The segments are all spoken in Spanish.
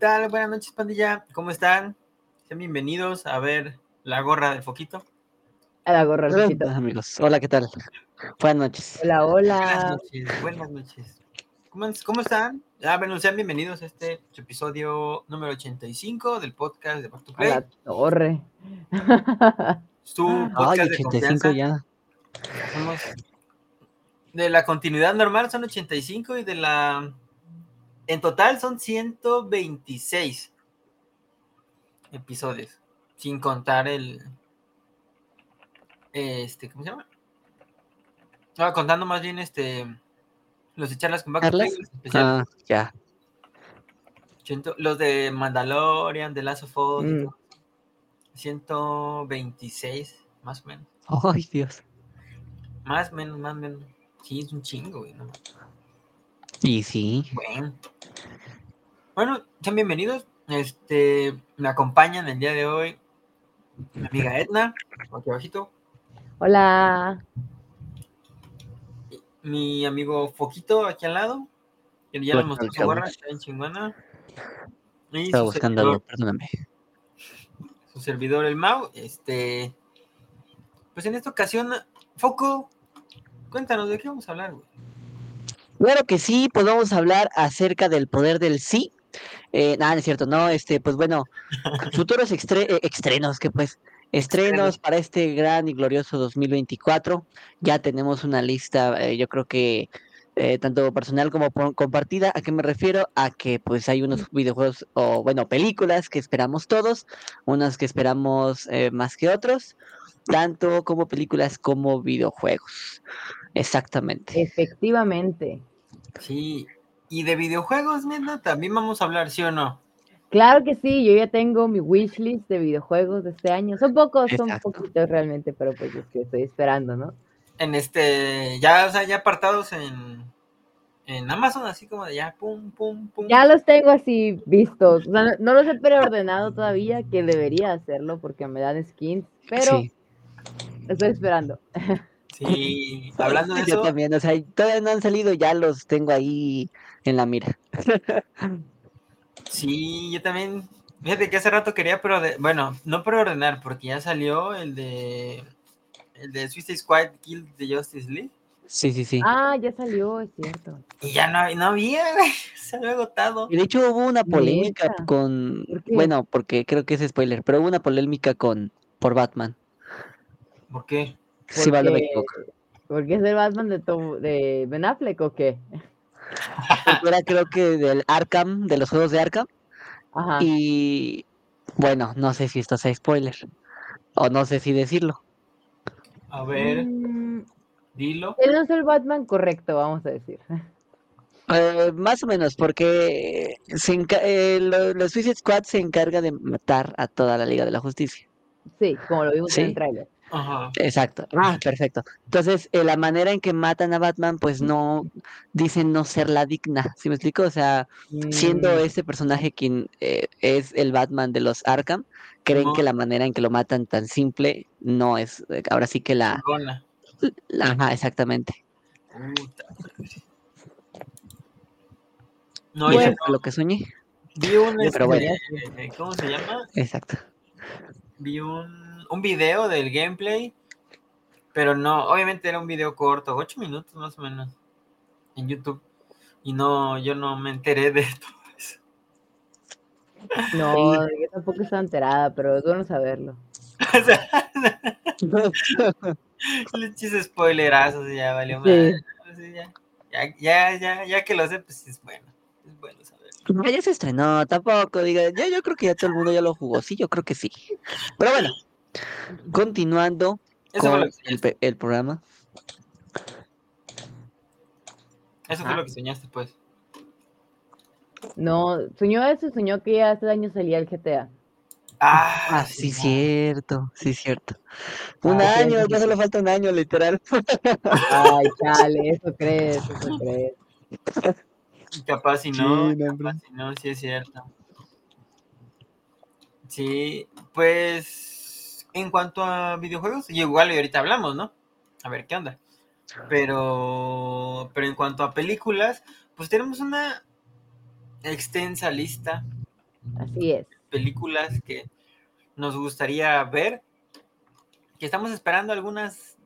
¿Qué tal? Buenas noches, pandilla. ¿Cómo están? Sean bienvenidos a ver la gorra del foquito. A la gorra del Hola, foquito. amigos. Hola, ¿qué tal? Buenas noches. Hola, Buenas hola. noches, buenas noches. ¿Cómo, cómo están? Ah, bueno, sean bienvenidos a este episodio número 85 del podcast de Back to A Play. la torre. Su Ay, podcast de 85 confianza. ya. De la continuidad normal son 85 y de la... En total son 126 episodios, sin contar el... Este, ¿cómo se llama? No, contando más bien este... Los de charlas con especiales. Ah, ya. Los de Mandalorian, de Last of Us, y Mm. todo. 126, más o menos. Ay, Dios. Más o menos, más o menos. Sí, es un chingo, güey. ¿no? Y sí. Bueno. Bueno, sean bienvenidos. Este, me acompañan el día de hoy mi amiga Edna, aquí abajito, Hola. mi amigo Foquito aquí al lado, que ya le mostró su gorra, está bien chingona. Y Estaba servidor, perdóname. su servidor, el Mau. Este, pues en esta ocasión, Foco, cuéntanos de qué vamos a hablar, güey. Claro que sí, pues vamos a hablar acerca del poder del sí. Eh, nada, no es cierto, no, este, pues bueno, futuros extre- eh, estrenos, que pues, estrenos para este gran y glorioso 2024. Ya tenemos una lista, eh, yo creo que eh, tanto personal como compartida. ¿A qué me refiero? A que pues hay unos videojuegos o, bueno, películas que esperamos todos, unas que esperamos eh, más que otros, tanto como películas como videojuegos. Exactamente. Efectivamente. Sí, y de videojuegos, neta, también vamos a hablar, ¿sí o no? Claro que sí, yo ya tengo mi wishlist de videojuegos de este año. Son pocos, son poquitos realmente, pero pues es que estoy esperando, ¿no? En este, ya, o sea, ya apartados en, en Amazon, así como de ya, pum, pum, pum. Ya los tengo así vistos. O sea, no, no los he preordenado todavía, que debería hacerlo porque me dan skins, pero Sí. estoy esperando. Sí, hablando de Yo eso, también, o sea, todavía no han salido, ya los tengo ahí en la mira. sí, yo también, fíjate que hace rato quería, pero de, bueno, no preordenar, porque ya salió el de, el de Suicide Squad Kill the Justice League, Sí, sí, sí. Ah, ya salió, es cierto. y ya no, no había, güey, se había agotado. Y de hecho hubo una polémica Neta. con, bueno, porque creo que es spoiler, pero hubo una polémica con por Batman. ¿Por qué? Si mal no me Porque- equivoco. ¿Porque es el Batman de, Tom- de Ben Affleck o qué? Porque Era creo que del Arkham, de los juegos de Arkham. Ajá. Y bueno, no sé si esto sea spoiler. O no sé si decirlo. A ver, Mm, dilo. él no es el Batman correcto, vamos a decir. Eh, más o menos, porque se enca- eh, lo- los Suicide Squad se encarga de matar a toda la Liga de la Justicia. Sí, como lo vimos en el tráiler. Ajá. Exacto. Ah, perfecto. Entonces, eh, la manera en que matan a Batman, pues no dicen no ser la digna. ¿Sí me explico? O sea, siendo Mm, este personaje quien eh, es el Batman de los Arkham, creen que la manera en que lo matan tan simple no es. eh, ahora sí que la. Ajá, exactamente. No, Y eso fue lo que soñé. vi un, Pero bueno. este, ¿cómo se llama? Exacto. vi un, un video del gameplay, pero no, obviamente era un video corto, ocho minutos más o menos, en YouTube. Y no, yo no me enteré de todo eso. No, yo tampoco estaba enterada, pero es bueno saberlo. O sea, le chis spoilerazos y ya valió Sí. Así ya, ya, ya, ya, ya que lo sé, pues es bueno. Es bueno saberlo. Ya se estrenó, tampoco diga, ya yo creo que ya todo el mundo ya lo jugó, sí, yo creo que sí. Pero bueno, continuando Eso con lo que el, el programa. Eso fue Ah. lo que soñaste, pues. No, soñó eso, soñó que ya hace año salía el GTA. Ah, Ah, sí, no. cierto, sí, cierto. Un Ah, año, sí, ya sí, solo falta un año, literal. Ay, chale, eso crees, eso crees. Y Capaz si no, Sí, capaz si no, sí es cierto. Sí, pues en cuanto a videojuegos, y igual y ahorita hablamos, ¿no? A ver qué onda. Pero, pero en cuanto a películas, pues tenemos una extensa lista Así es. películas que nos gustaría ver. Que estamos esperando algunas,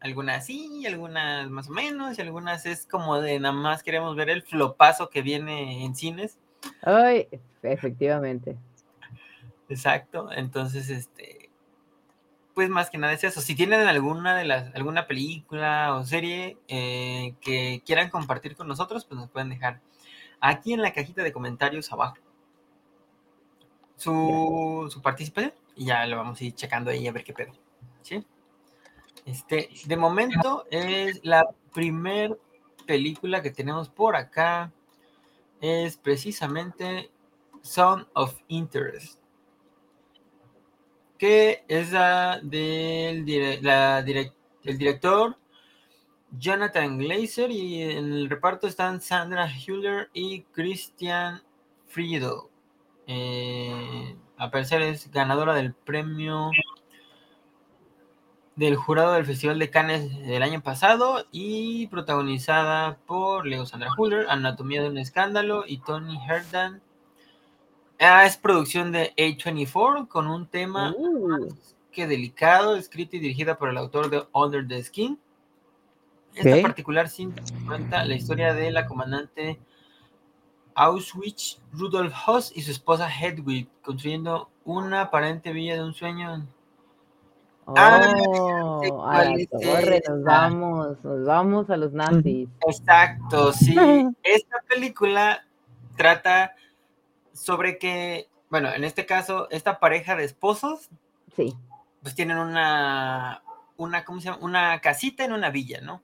algunas sí, algunas más o menos, y algunas es como de nada más queremos ver el flopazo que viene en cines. Ay, efectivamente. Exacto. Entonces, este, pues más que nada es eso. Si tienen alguna de las, alguna película o serie eh, que quieran compartir con nosotros, pues nos pueden dejar aquí en la cajita de comentarios abajo su, su participación y ya lo vamos a ir checando ahí a ver qué pedo. ¿Sí? Este, de momento es la primer película que tenemos por acá. Es precisamente Sound of Interest. Que es la del el director Jonathan Glazer y en el reparto están Sandra Hüller y Christian Friedel. Eh, a parecer es ganadora del premio del jurado del Festival de Cannes del año pasado y protagonizada por Leo Sandra Huller, Anatomía de un Escándalo y Tony Herdan. Ah, es producción de A24 con un tema Uh, que delicado, escrita y dirigida por el autor de Under the Skin. Esta particular cinta cuenta la historia de la comandante Auschwitz Rudolf Hoss y su esposa Hedwig, construyendo una aparente villa de un sueño. Ah, oh, torre, nos vamos, nos vamos a los nazis. Exacto, sí. Esta película trata sobre que, bueno, en este caso, esta pareja de esposos Sí, pues tienen una, una, ¿cómo se llama? Una casita en una villa, ¿no?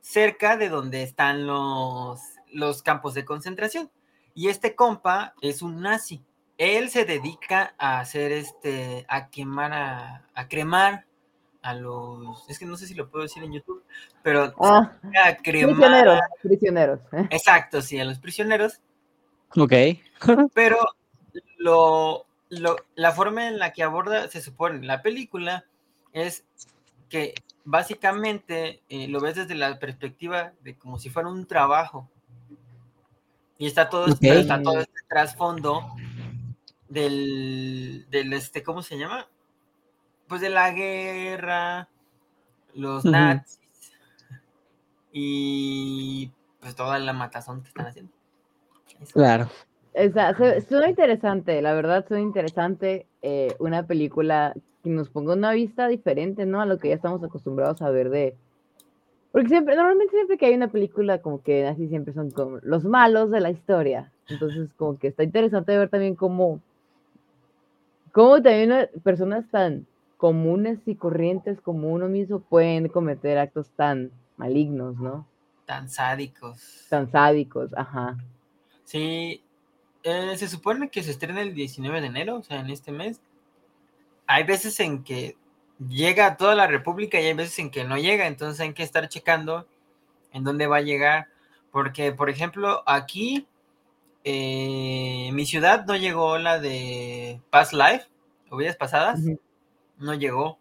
Cerca de donde están los, los campos de concentración. Y este compa es un nazi. Él se dedica a hacer este, a quemar, a, a cremar a los, es que no sé si lo puedo decir en YouTube, pero ah, a cremar, prisioneros, prisioneros. ¿eh? exacto, sí, a los prisioneros, Ok. pero lo, lo- la forma en la que aborda, se supone, la película es que básicamente eh, lo ves desde la perspectiva de como si fuera un trabajo. Y está todo, pero está todo este trasfondo del, del, este, ¿cómo se llama? Pues de la guerra, los nazis y pues toda la matazón que están haciendo. Claro. O sea, se- suena interesante, la verdad suena interesante eh, una película que nos ponga una vista diferente, ¿no? A lo que ya estamos acostumbrados a ver de... Porque siempre, normalmente siempre que hay una película como que así siempre son como los malos de la historia. Entonces como que está interesante ver también cómo, cómo también personas tan comunes y corrientes como uno mismo pueden cometer actos tan malignos, ¿no? Tan sádicos. Tan sádicos, ajá. Sí, eh, se supone que se estrena el 19 de enero, o sea, en este mes. Hay veces en que llega a toda la República y hay veces en que no llega, entonces hay que estar checando en dónde va a llegar. Porque, por ejemplo, aquí, eh, en mi ciudad no llegó la de Past Life, o vidas pasadas, no llegó.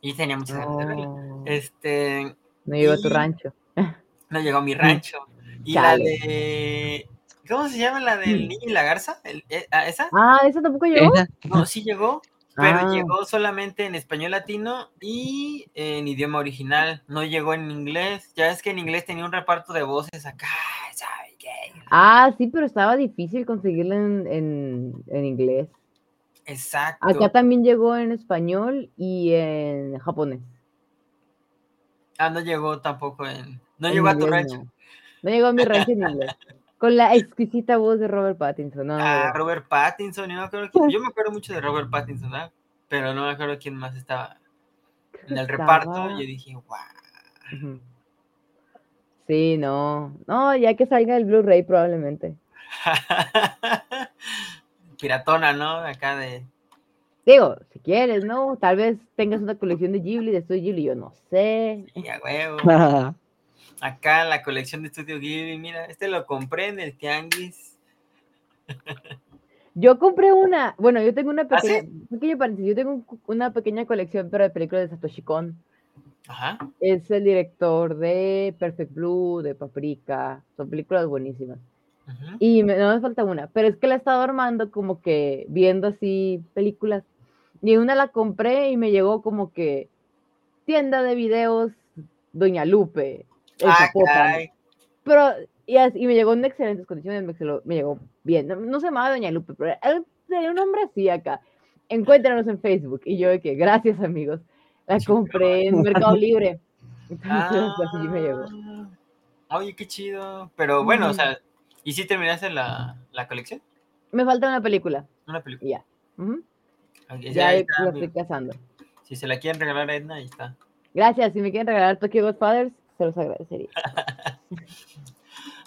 Y tenía muchas ganas de verla. Oh, Este, no llegó a tu rancho. no llegó a mi rancho. Y la de. ¿Cómo se llama la del niño y la garza? El- eh, ah, ¿Esa? Ah, ¿eso tampoco llegó? Esa. No, sí llegó, pero Ah. llegó solamente en español latino y en idioma original. No llegó en inglés. Ya es que en inglés tenía un reparto de voces acá, ¿sabe qué? Ah, sí, pero estaba difícil conseguirla en, en, en inglés. Exacto. Acá también llegó en español y en japonés. Ah, no llegó tampoco en. No En llegó a tu rancho. No. No llegó a mi rancho en inglés. Con la exquisita voz de Robert Pattinson. No, Ah. Robert Pattinson. Yo, no me acuerdo quién- yo me acuerdo mucho de Robert Pattinson, ¿verdad? Pero no me acuerdo quién más estaba en el reparto. estaba- Yo dije, wow. Sí, no. No, ya que salga el Blu-ray probablemente. Piratona, ¿no? Acá de. Digo, si quieres, ¿no? Tal vez tengas una colección de Ghibli, de Estudio Ghibli, yo no sé. Sí, a huevo. Acá la colección de Studio Ghibli, mira, este lo compré en el Tianguis. Yo compré una, bueno, yo tengo una ¿Ah, sí? pequeña, pequeño paréntesis, yo tengo un una pequeña colección, pero de películas de Satoshi Kon. Ajá. Es el director de Perfect Blue, de Paprika, son películas buenísimas. Ujú. Y me, no me falta una, pero es que la he estado armando como que viendo así películas. Y una la compré y me llegó como que tienda de videos Doña Lupe. Ah, caray. Pero, y, así- y me llegó en excelentes condiciones, me, llegó bien. No, no se llamaba Doña Lupe, pero tenía un nombre así acá. Encuéntranos en Facebook. Y yo de que, gracias amigos, la Sí, compré en Mercado Libre. Entonces, Ah, así me llegó. Oye, qué chido. Pero bueno, o sea, ¿y si terminaste la, la colección? Me falta una película. Una película. Ya. Ya ahí la está, estoy cazando. Si se la quieren regalar a Edna, ahí está. Gracias. Si me quieren regalar Tokyo Godfathers, se los agradecería.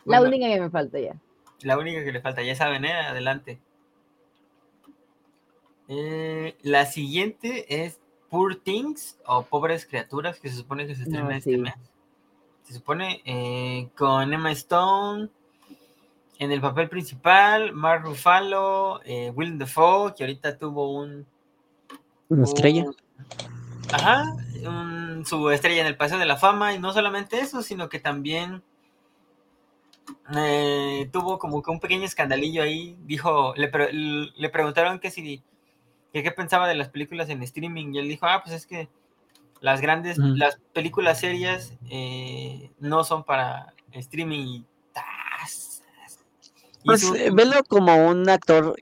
La Bueno, única que me falta ya. La única que le falta, ya saben, ¿eh? Adelante. Eh, la siguiente es Poor Things o Pobres Criaturas, que se supone que se estrena No, este sí. mes. Se supone eh, con Emma Stone en el papel principal, Mark Ruffalo, eh, Willem Dafoe, que ahorita tuvo un... Una estrella. un- ajá, un- su estrella en el Paseo de la Fama, y no solamente eso, sino que también eh, tuvo como que un pequeño escandalillo ahí. Dijo, le, pre- le preguntaron que si que qué pensaba de las películas en streaming, y él dijo, ah, pues es que las grandes, las películas serias eh, no son para streaming. Pues eh, velo como un actor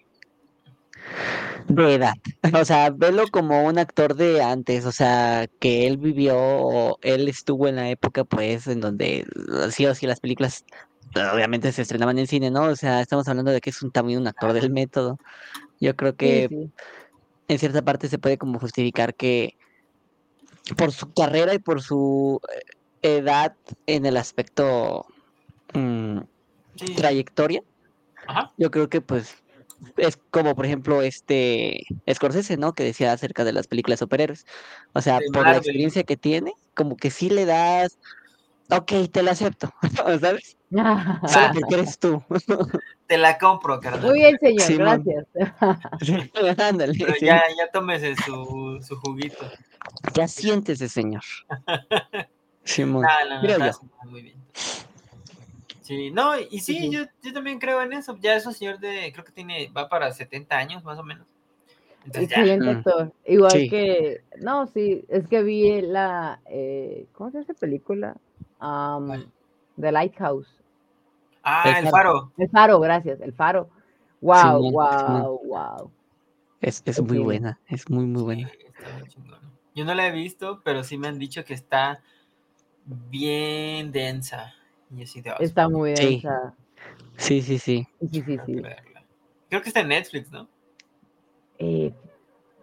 de edad. O sea, velo como un actor de antes. O sea, que él vivió o él estuvo en la época, pues, en donde sí o sí las películas obviamente se estrenaban en cine, ¿no? O sea, estamos hablando de que es un, también un actor del método. Yo creo que sí. en cierta parte se puede como justificar que por su carrera y por su eh, edad en el aspecto mm, sí, trayectoria, ajá, yo creo que pues es como por ejemplo este Scorsese, ¿no? Que decía acerca de las películas superhéroes. O sea, De por la experiencia que tiene, como que sí le das, ok, te lo acepto, ¿sabes? Solo porque eres tú. te la compro, carnal. Muy bien, señor, gracias. Ándale, Pero sí. ya, ya tómese su, su juguito. Ya siéntese, señor. Simón. No, no, no, muy bien. Sí, no, y sí, yo, yo también creo en eso. Ya es un señor de, creo que tiene, va para 70 años más o menos. Entonces ya, Excelente Mm. actor. Igual Sí. que, no, sí, es que vi la, eh, ¿cómo se llama esa película? ¿Cuál? The Lighthouse. Ah, El el faro. El Faro, gracias, El Faro. Wow, wow, wow. Es, es muy buena, es muy, muy buena. Yo no la he visto, pero sí me han dicho que está bien densa. Y así de "Ah, Está muy Sí. densa. Sí, sí, sí. Sí, sí, sí, sí. Creo que está en Netflix, ¿no? Eh,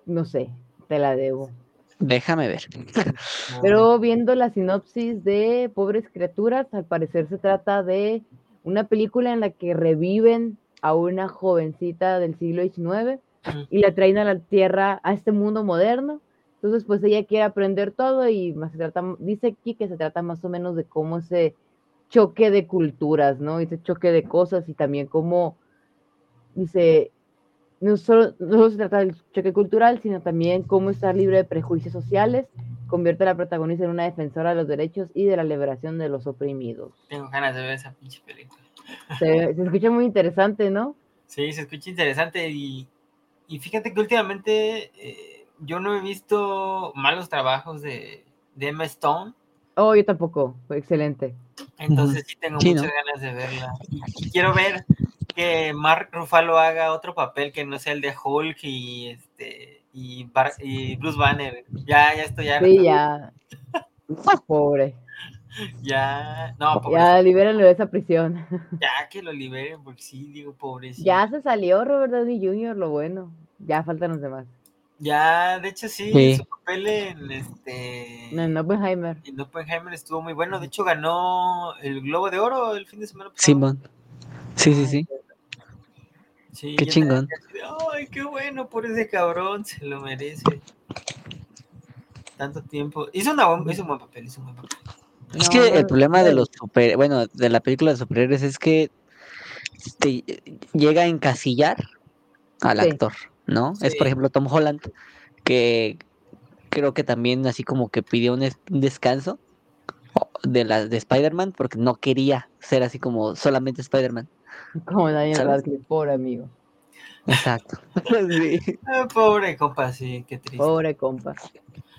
no sé, te la debo. Déjame ver. Pero viendo la sinopsis de Pobres Criaturas, al parecer se trata de una película en la que reviven a una jovencita del siglo XIX y la traen a la Tierra, a este mundo moderno. Entonces, pues ella quiere aprender todo y más se trata, dice aquí que se trata más o menos de cómo ese choque de culturas, ¿no? Ese choque de cosas y también cómo, dice, no solo, no solo se trata del choque cultural, sino también cómo estar libre de prejuicios sociales convierte a la protagonista en una defensora de los derechos y de la liberación de los oprimidos. Tengo ganas de ver esa pinche película. Se, se escucha muy interesante, ¿no? Sí, se escucha interesante y, y fíjate que últimamente eh, yo no he visto malos trabajos de, de Emma Stone, Oh, yo tampoco, fue excelente. Entonces sí tengo Sí, muchas ¿no? ganas de verla. Y, quiero ver que Mark Ruffalo haga otro papel que no sea el de Hulk y este y, Bar- y Bruce Banner. Ya, ya estoy harto. Sí, ya. Pobre. Ya, no, pobre, Ya libérenlo de esa prisión. ya que lo liberen, porque sí, digo, pobrecito. Ya se salió Robert Downey Jr., lo bueno. Ya faltan los demás. Ya, de hecho sí, Sí. su papel en este en Oppenheimer. en Oppenheimer estuvo muy bueno. De hecho, ganó el Globo de Oro el fin de semana pasado. Simón. Sí, sí, sí. Sí, Qué chingón. Ay, qué bueno por ese cabrón, se lo merece. Tanto tiempo. Hizo, una hizo un buen papel, hizo un buen papel. Es No, que no, el problema de los super, bueno, de la película de superhéroes es que te llega a encasillar al Sí. actor, ¿no? Es por ejemplo Tom Holland, que creo que también así como que pidió un, es- un descanso de la de Spider-Man porque no quería ser así como solamente Spider-Man. Como Daniel. Radcliffe, pobre amigo. Exacto. Sí. Ah, pobre compa, sí, qué triste. Pobre compa.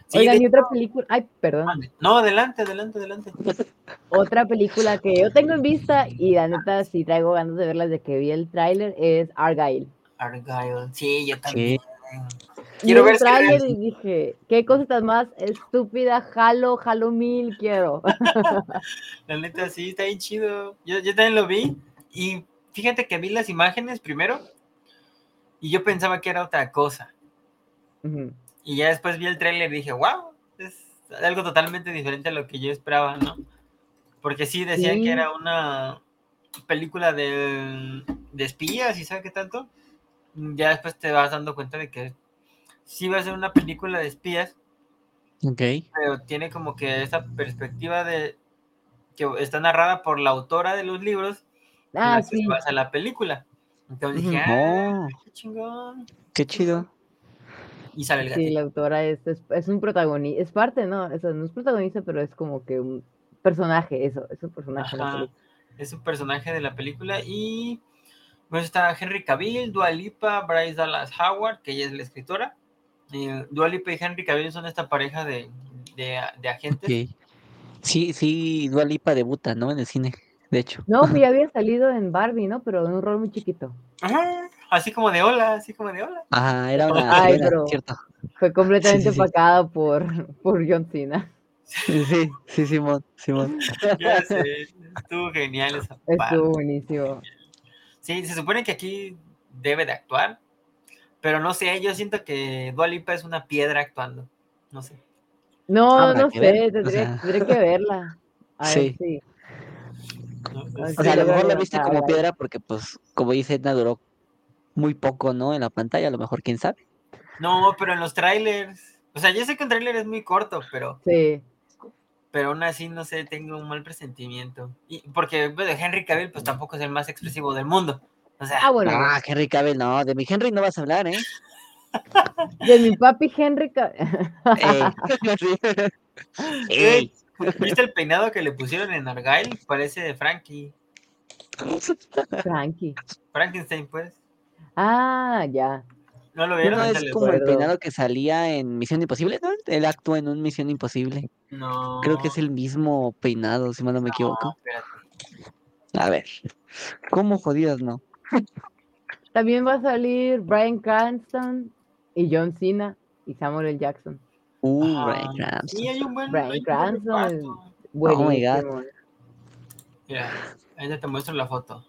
Sí, Oigan, de y otra película. Ay, perdón. No, adelante, adelante, adelante. Otra película que yo tengo en vista y la neta sí traigo ganas de verla desde que vi el tráiler es Argyle. Argyle. Sí, yo también. Vi Quiero el ver si real- y dije, qué cosa tan más estúpida, jalo, jalo mil, quiero. La neta, sí, está bien chido. Yo, yo también lo vi. Y fíjate que vi las imágenes primero. Y yo pensaba que era otra cosa. Y ya después vi el tráiler y dije, wow, es algo totalmente diferente a lo que yo esperaba, ¿no? Porque sí decían Sí. que era una película de, de espías y sabe qué tanto. Ya después te vas dando cuenta de que sí va a ser una película de espías, Ok. pero tiene como que esa perspectiva de que está narrada por la autora de los libros en Ah, la que sí. se basa la película. Entonces dije, ah, Oh, qué chingón. qué chido. Y sale el Sí, gatito. la autora es, es, es un protagonista, es parte, ¿no? O sea, no es protagonista, pero es como que un personaje, eso, es un personaje. Ajá, es un personaje de la película y pues está Henry Cavill, Dua Lipa, Bryce Dallas Howard, que ella es la escritora. Eh, Dua Lipa y Henry Cavill son esta pareja de, de, de agentes. Ok. Sí, sí, Dua Lipa debuta, ¿no? En el cine, de hecho. No, pues ya había salido en Barbie, ¿no? Pero en un rol muy chiquito. Ajá, así como de hola, así como de hola. Ajá, era una Ay, sirena, bro. cierto. Fue completamente sí. opacada por, por John Cena. Sí, sí, Simón, Simón. Ya sé, estuvo genial esa parte. Estuvo buenísimo. Sí, se supone que aquí debe de actuar, pero no sé, yo siento que Dua Lipa es una piedra actuando. No sé. No, Habrá no sé, ver, o tendría, sea. tendría que verla. A Sí. ver. O sea, a lo mejor la viste ah, como piedra porque, pues, como dice Edna, duró muy poco, ¿no? En la pantalla, a lo mejor, quién sabe. No, pero en los trailers. O sea, yo sé que un tráiler es muy corto, pero, Sí. Pero aún así, no sé, tengo un mal presentimiento. Y porque bueno, Henry Cavill, pues tampoco es el más expresivo del mundo. O sea, Ah, bueno. Ah, Henry Cavill, no, de mi Henry no vas a hablar, ¿eh? De mi papi Henry. Ca- Ey. Sí. Ey. ¿viste el peinado que le pusieron en Argyle? Parece de Frankie. Frankie. Frankenstein, pues. Ah, ya. ¿No lo No, vieron? no, es como el peinado que salía en Misión Imposible, ¿no? Él actúa en un Misión Imposible. No. Creo que es el mismo peinado, si mal no me equivoco. A ver. ¿Cómo jodidas no? También va a salir Brian Cranston y John Cena y Samuel L. Jackson. Uh, Ajá. Bryan Cranston. Sí, hay un buen. Brian hay un buen Cranston. Buenísimo. Oh my God. Mira, ahí ya te muestro la foto.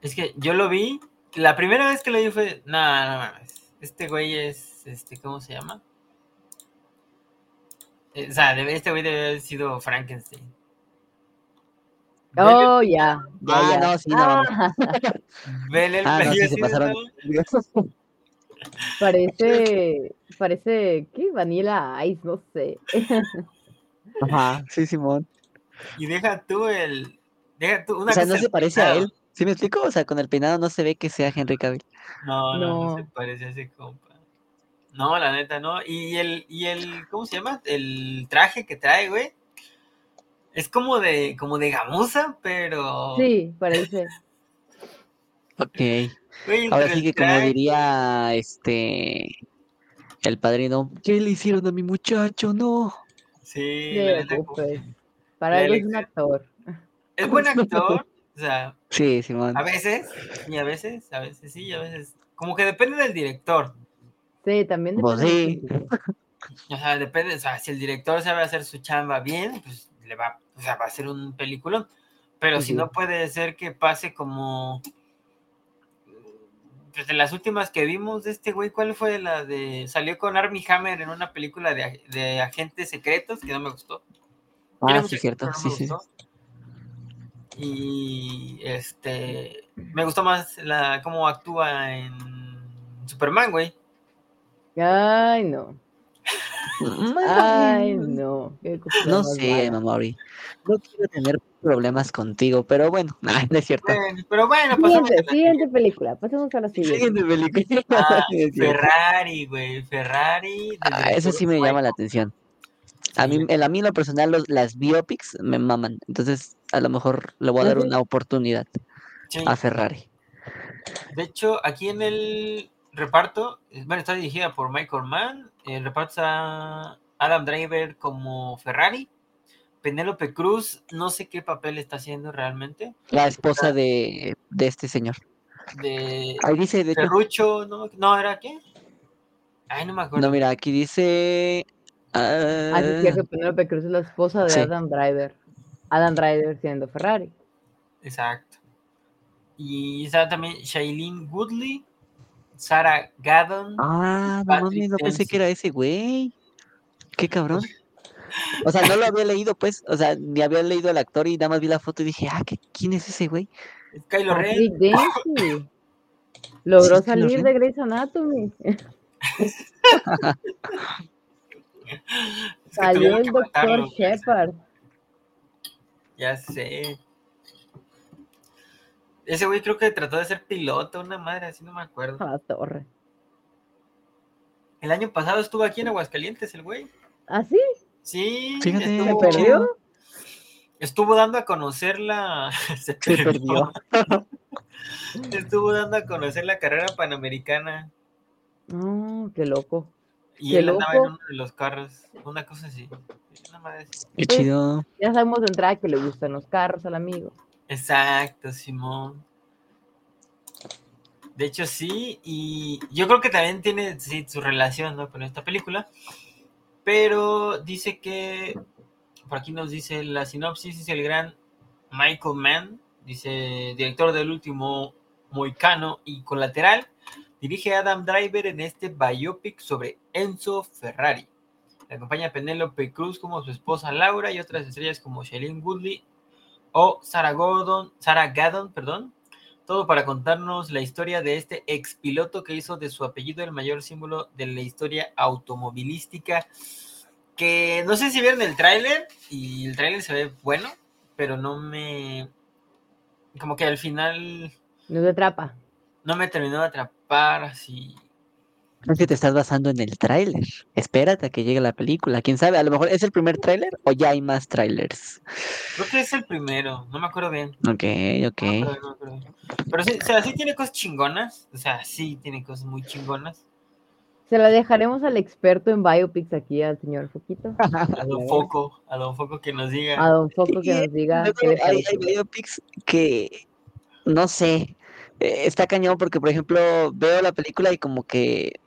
Es que yo lo vi, la primera vez que lo vi fue, no, no mames, este güey es, este, ¿cómo se llama? Eh, o sea, debe- este güey debe haber sido Frankenstein. Oh, ya. ya, Ah, ya. no, sí, no, Ah, vele el Ah, no, pelillo sí se así de pasaron. todo. parece, parece, ¿qué? Vanilla Ice, no sé. Ajá, sí, Simón. Y deja tú el, deja tú una O sea, no se parece a peinado. él. ¿Sí me explico? O sea, con el peinado no se ve que sea Henry Cavill. No, no, no, No. se parece a ese compa. No, la neta, no. Y el, y el, ¿cómo se llama? El traje que trae, güey. Es como de, como de gamuza, pero. Sí, parece. Ok. güey, Ahora sí que como diría este el padrino, ¿qué le hicieron a mi muchacho? No. Sí, la neta, preocupes. Para algo es un actor. es buen actor. O sea, Sí, Simón. a veces, y a veces, a veces sí, y a veces. Como que depende del director. Sí, también Pues depende sí. mucho. O sea, depende, o sea, si el director sabe hacer su chamba bien, pues le va, o sea, va a ser un peliculón. Pero si no puede ser que pase como pues de las últimas que vimos de este güey, ¿cuál fue la de salió con Armie Hammer en una película de, de agentes secretos que no me gustó? Ah, sí, cierto. no Sí, sí. sí. gustó. Y este me gustó más la cómo actúa en Superman, güey. Ay, no. Ay, no. No sé. Mamori. No quiero tener problemas contigo, pero bueno, no es cierto. Bueno, pero bueno, pasamos Siguiente, a la siguiente película. Pasemos a la siguiente. Siguiente película. Ah. Ferrari, güey, Ferrari. Ah, eso sí me llama la atención. A mí, en a mí en lo personal, los- las biopics me maman. Entonces, a lo mejor le voy a dar una oportunidad. Sí. a Ferrari. De hecho, aquí en el reparto, eh, bueno, está dirigida por Michael Mann. El reparto está Adam Driver como Ferrari. Penélope Cruz, no sé qué papel está haciendo realmente. La esposa de, de este señor. De Ahí dice, de Ferrucho, ¿no? ¿No era qué? Ay, no me acuerdo. no, mira, aquí dice... ah, Así es cierto, Penélope Cruz es la esposa de Sí. Adam Driver. Adam Driver siendo Ferrari. Exacto. Y está también Shailene Woodley, Sarah Gaddon. Ah, no mames, no pensé que era ese güey. Qué cabrón. O sea, no lo había leído, pues. O sea, ni había leído al actor y nada más vi la foto y dije, ah, ¿qué, ¿quién es ese güey? Kylo Ren. Logró Sí, salir de Grey's Anatomy. Es Salió el doctor. Shepard. Ya sé. Ese güey creo que trató de ser piloto, una madre, así no me acuerdo. A la torre. El año pasado estuvo aquí en Aguascalientes el güey. ¿Ah, sí? Sí, Fíjate. ¿Se estuvo, perdió? estuvo dando a conocer la. Se Se perdió. Estuvo dando a conocer la carrera panamericana. No, qué loco. Y él andaba en uno de los carros. Una cosa así. Una madre así. Qué chido. Ya sabemos de entrada que le gustan los carros al amigo. Exacto, Simón. De hecho, sí, y yo creo que también tiene sí, su relación ¿no? con esta película, pero dice que, por aquí nos dice la sinopsis, es el gran Michael Mann, dice director del último Moicano y Colateral, dirige Adam Driver en este biopic sobre Enzo Ferrari. Le acompaña Penélope Cruz como su esposa Laura y otras estrellas como Shailene Woodley o Sarah Gordon, Sarah Gaddon, perdón. Todo para contarnos la historia de este expiloto que hizo de su apellido el mayor símbolo de la historia automovilística. Que no sé si vieron el tráiler y el tráiler se ve bueno, pero no me... Como que al final No se atrapa. no me terminó de atrapar así. Es que te estás basando en el tráiler. Espérate a que llegue la película. ¿Quién sabe? A lo mejor es el primer tráiler o ya hay más tráilers. Creo que es el primero, no me acuerdo bien. Ok, ok. No me acuerdo, no me acuerdo bien. Pero sí, o sea, sí tiene cosas chingonas. O sea, sí tiene cosas muy chingonas. Se la dejaremos al experto en biopics aquí, al señor Foquito. A Don Foco, a Don Foco que nos diga. A don Foco que nos diga hay, hay biopics que no sé. Eh, Está cañón porque, por ejemplo, veo la película y como que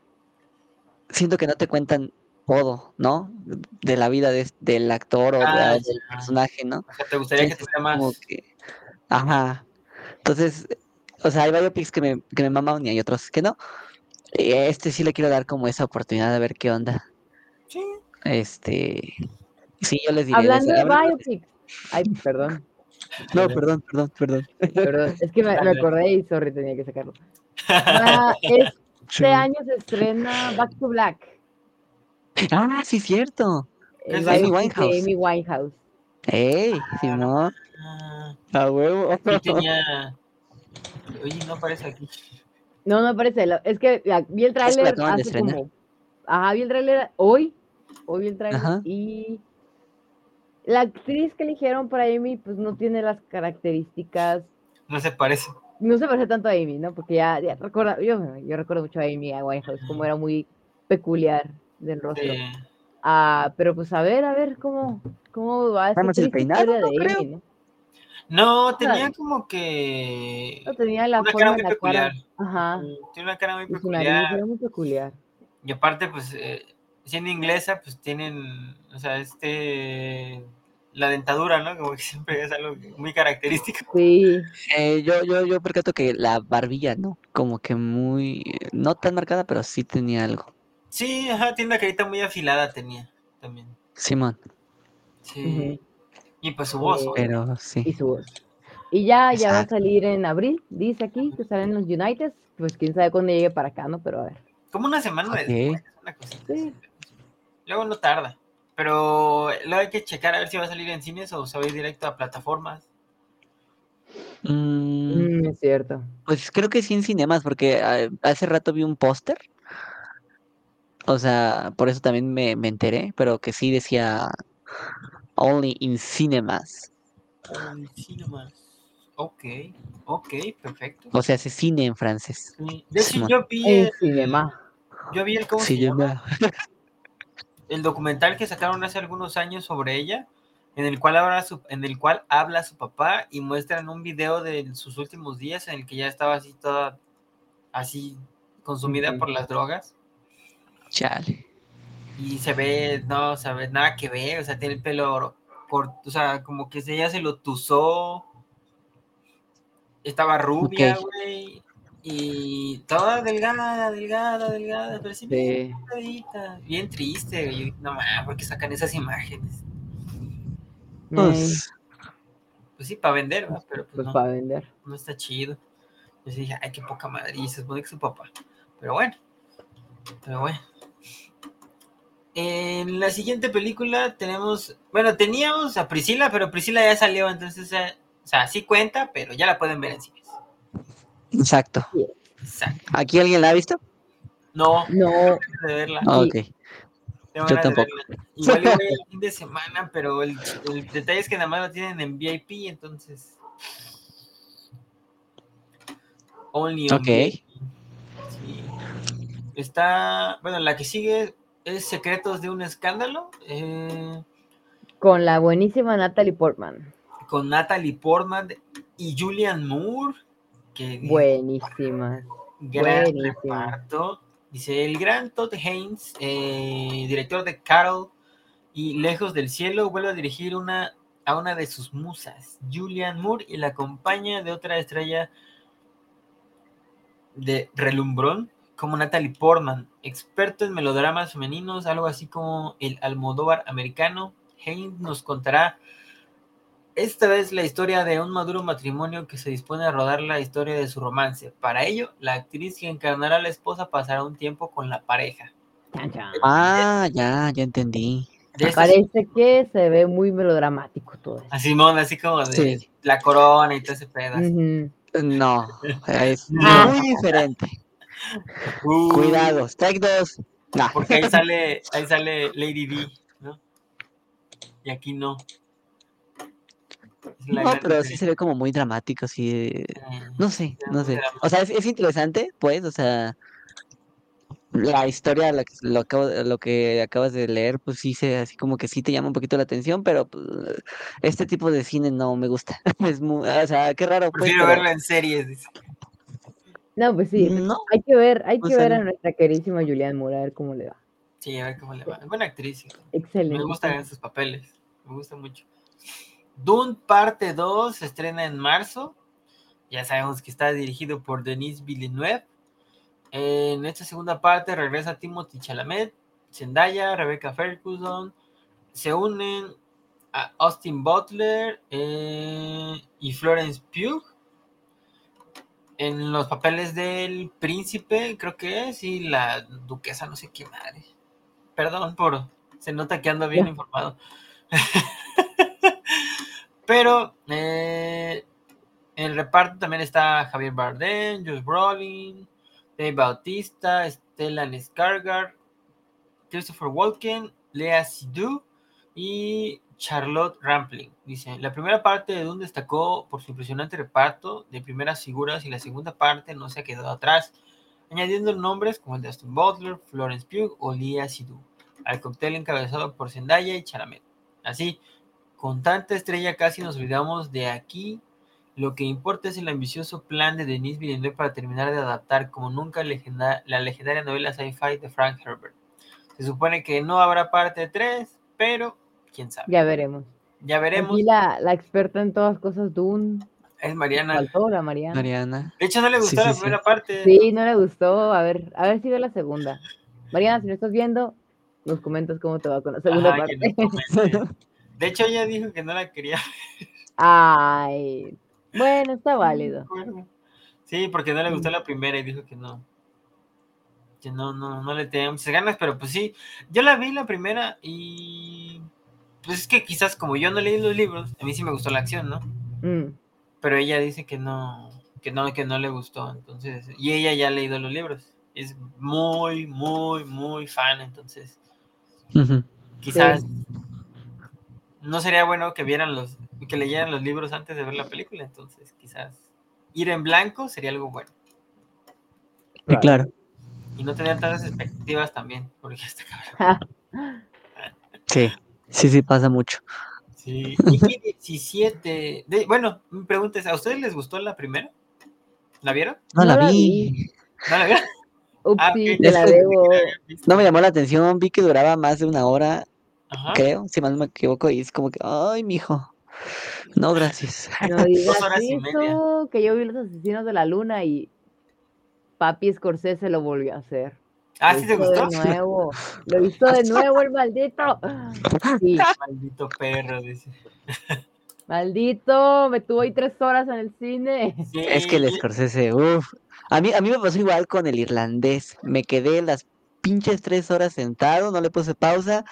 siento que no te cuentan todo, ¿no? De la vida de- del actor o de- Ah, del personaje, ¿no? O sea, ¿te gustaría que Entonces, tuviera más? como que- Ajá. Entonces, o sea, hay biopics que me, que me maman y hay otros que no. Y a este sí le quiero dar como esa oportunidad de ver qué onda. Sí. Este, sí, yo les diré. Hablando de biopics. Ay, perdón, No, perdón, perdón, perdón. perdón. Es que me, acordé y sorry, tenía que sacarlo. Ah, este año se estrena Back to Black. Ah, sí, cierto. El Es Amy Winehouse. Amy Winehouse. ¡Ey! Simón, Ah, a huevo. sí tenía. Oye, no aparece aquí. No, no parece. la- Es que vi el tráiler hace como. Ajá, vi el tráiler hoy. Hoy vi el tráiler y la actriz que eligieron para Amy, pues no tiene las características. No se parece. No se parece tanto a Amy, ¿no? Porque ya, ya recuerda, yo, yo recuerdo mucho a Amy a Winehouse, como era muy peculiar del rostro. Ah, pero pues a ver, a ver cómo, cómo va Nada más el peinado, ¿no? de Creo. Amy, ¿no? no, tenía como que. No tenía la Una forma cara muy la cara. peculiar. Ajá. Tiene una cara muy y su nariz peculiar. era muy peculiar. Y aparte, pues, eh, siendo inglesa, pues tienen, o sea, este, la dentadura, ¿no? Como que siempre es algo muy característico. Sí, Eh, yo, yo, yo percato que la barbilla, ¿no? Como que muy, no tan marcada, pero sí tenía algo. Sí, ajá, tiene una carita muy afilada, tenía también. Simón, Sí. Y pues su voz, Eh, pero y sí. su voz. Y ya, ya va a salir en abril, dice aquí, que salen los United. Pues quién sabe cuándo llegue para acá, ¿no? Pero a ver. como una semana Ok. después, una cosita Sí. así. Luego no tarda. Pero luego hay que checar a ver si va a salir en cines o se va a ir directo a plataformas. Mm, Mm, es cierto. pues creo que sí en cinemas, porque ah, hace rato vi un póster. O sea, por eso también me, me enteré, pero que sí decía Only in cinemas. Ay, sí, nomás. Ok, ok, perfecto. O sea, hace cine en francés. Sí, De hecho, yo vi el, cinema. yo vi el, ¿cómo Sí, se llama? el documental que sacaron hace algunos años sobre ella, en el cual habla su, en el cual habla su papá y muestran un video de sus últimos días en el que ya estaba así toda así consumida Ujú. por las drogas Chale. y se ve, no, se ve nada que ver, o sea, tiene el pelo corto, o sea, como que ella se lo tuzó, estaba rubia, güey, y toda delgada, delgada, delgada, pero sí bien Sí. delgadita, bien triste, güey. No mames, ¿por qué sacan esas imágenes? Pues, Pues sí, para vender, ¿verdad? pero pues, pues no, para vender. no está chido. Yo sí dije, ay, qué poca madre, y se supone que es su papá. Pero bueno, pero bueno. En la siguiente película tenemos, bueno, teníamos a Priscila, pero Priscila ya salió, entonces, eh, o sea, sí cuenta, pero ya la pueden ver en cines. Exacto. Exacto. ¿Aquí alguien la ha visto? No, No, de verla. Ok. tengo yo tampoco. Igual el fin de semana, pero el, el detalle es que nada más la tienen en VIP, entonces. Only on Ok. VIP. Sí. Está, bueno, la que sigue es Secretos de un Escándalo, eh, con la buenísima Natalie Portman. con Natalie Portman y Julian Moore, que Buenísima. gran buenísima. reparto. Dice, el gran Todd Haynes, eh, director de Carol y Lejos del Cielo, vuelve a dirigir una, a una de sus musas, Julian Moore, y la acompaña de otra estrella de relumbrón como Natalie Portman, experto en melodramas femeninos, algo así como el Almodóvar americano. Haynes nos contará esta vez la historia de un maduro matrimonio que se dispone a rodar la historia de su romance. Para ello, la actriz que encarnará a la esposa pasará un tiempo con la pareja. Ah, ya, ya entendí. Estas- Parece que se ve muy melodramático todo eso. a Simón, así como de Sí. la corona y todo ese pedazo. No, es No. muy diferente. Uh, Cuidado, strike 2. No. Porque ahí sale, ahí sale Lady D, ¿no? Y aquí no. La No, pero sí se ve como muy dramático, así. de- Eh, No sé, no sé. O sea, es, es interesante, pues, o sea, la historia, lo que, lo, acabo- lo que acabas de leer, pues sí, se, así como que sí te llama un poquito la atención, pero pues, este tipo de cine no me gusta. Es muy, o sea, qué raro, pues, Prefiero pero verla en series. dice. No, pues sí. no. Hay que ver, hay O que sea, ver a nuestra queridísima Julianne Moore, a ver cómo le va. Sí, a ver cómo le va. Es buena actriz. hijo. Excelente. Me gustan esos papeles. Me gusta mucho. Dune parte 2 se estrena en marzo. Ya sabemos que está dirigido por Denis Villeneuve. En esta segunda parte regresa Timothy Chalamet, Zendaya, Rebecca Ferguson. Se unen a Austin Butler eh, y Florence Pugh. En los papeles del príncipe, creo que es, y la duquesa, no sé qué madre. Perdón por. Se nota que ando bien informado. Pero eh, en el reparto también está Javier Bardem, Josh Brolin, Dave Bautista, Stellan Skarsgård, Christopher Walken, Lea Seydoux y Charlotte Rampling. Dice, la primera parte de Dune destacó por su impresionante reparto de primeras figuras y la segunda parte no se ha quedado atrás, añadiendo nombres como el de Austin Butler, Florence Pugh o Lea Seydoux al cóctel encabezado por Zendaya y Chalamet. Así, con tanta estrella casi nos olvidamos de aquí. Lo que importa es el ambicioso plan de Denis Villeneuve para terminar de adaptar como nunca legenda- la legendaria novela sci-fi de Frank Herbert. Se supone que no habrá parte 3, pero quién sabe. Ya veremos. Ya veremos. Aquí la, la experta en todas cosas Dune. Es Mariana. Faltó la Mariana. Mariana. De hecho, no le gustó sí, la sí. primera parte. Sí, no le gustó. A ver, a ver si ve la segunda. Mariana, si no estás viendo, nos comentas cómo te va con la segunda Ajá, que parte. De hecho, ella dijo que no la quería. Ay. Bueno, está válido. Sí, porque no le gustó la primera y dijo que no. Que no, no, no le tenía muchas ganas, pero pues sí. Yo la vi la primera y. Pues es que quizás como yo no leí los libros, a mí sí me gustó la acción, ¿no? Mm, Pero ella dice que no, que no, que no le gustó. Entonces, y ella ya ha leído los libros. Es muy, muy, muy fan. Entonces, quizás no sería bueno que vieran los, que leyeran los libros antes de ver la película, entonces quizás ir en blanco sería algo bueno. Sí, claro. Y no tener tantas expectativas también, porque está cabrón. Sí, sí, sí, pasa mucho. Sí, Mickey 17. De- bueno, mi pregunta es, ¿a ustedes les gustó la primera? ¿La vieron? No la No la vi. ¿No la vieron? Ah, la debo. No me llamó la atención, vi que duraba más de una hora, Ajá. creo, si mal no me equivoco, y es como que, ay, mijo. No, gracias. No digas horas y media. eso, que yo vi los asesinos de la luna y Papi Scorsese lo volvió a hacer. Ah, Lo ¿sí te gustó? De nuevo. Lo hizo de nuevo el maldito. Sí, Maldito perro, dice. maldito, me tuvo ahí tres horas en el cine. Sí, Es que el Scorsese, uff. A mí, a mí me pasó igual con el irlandés. Me quedé las pinches tres horas sentado, no le puse pausa.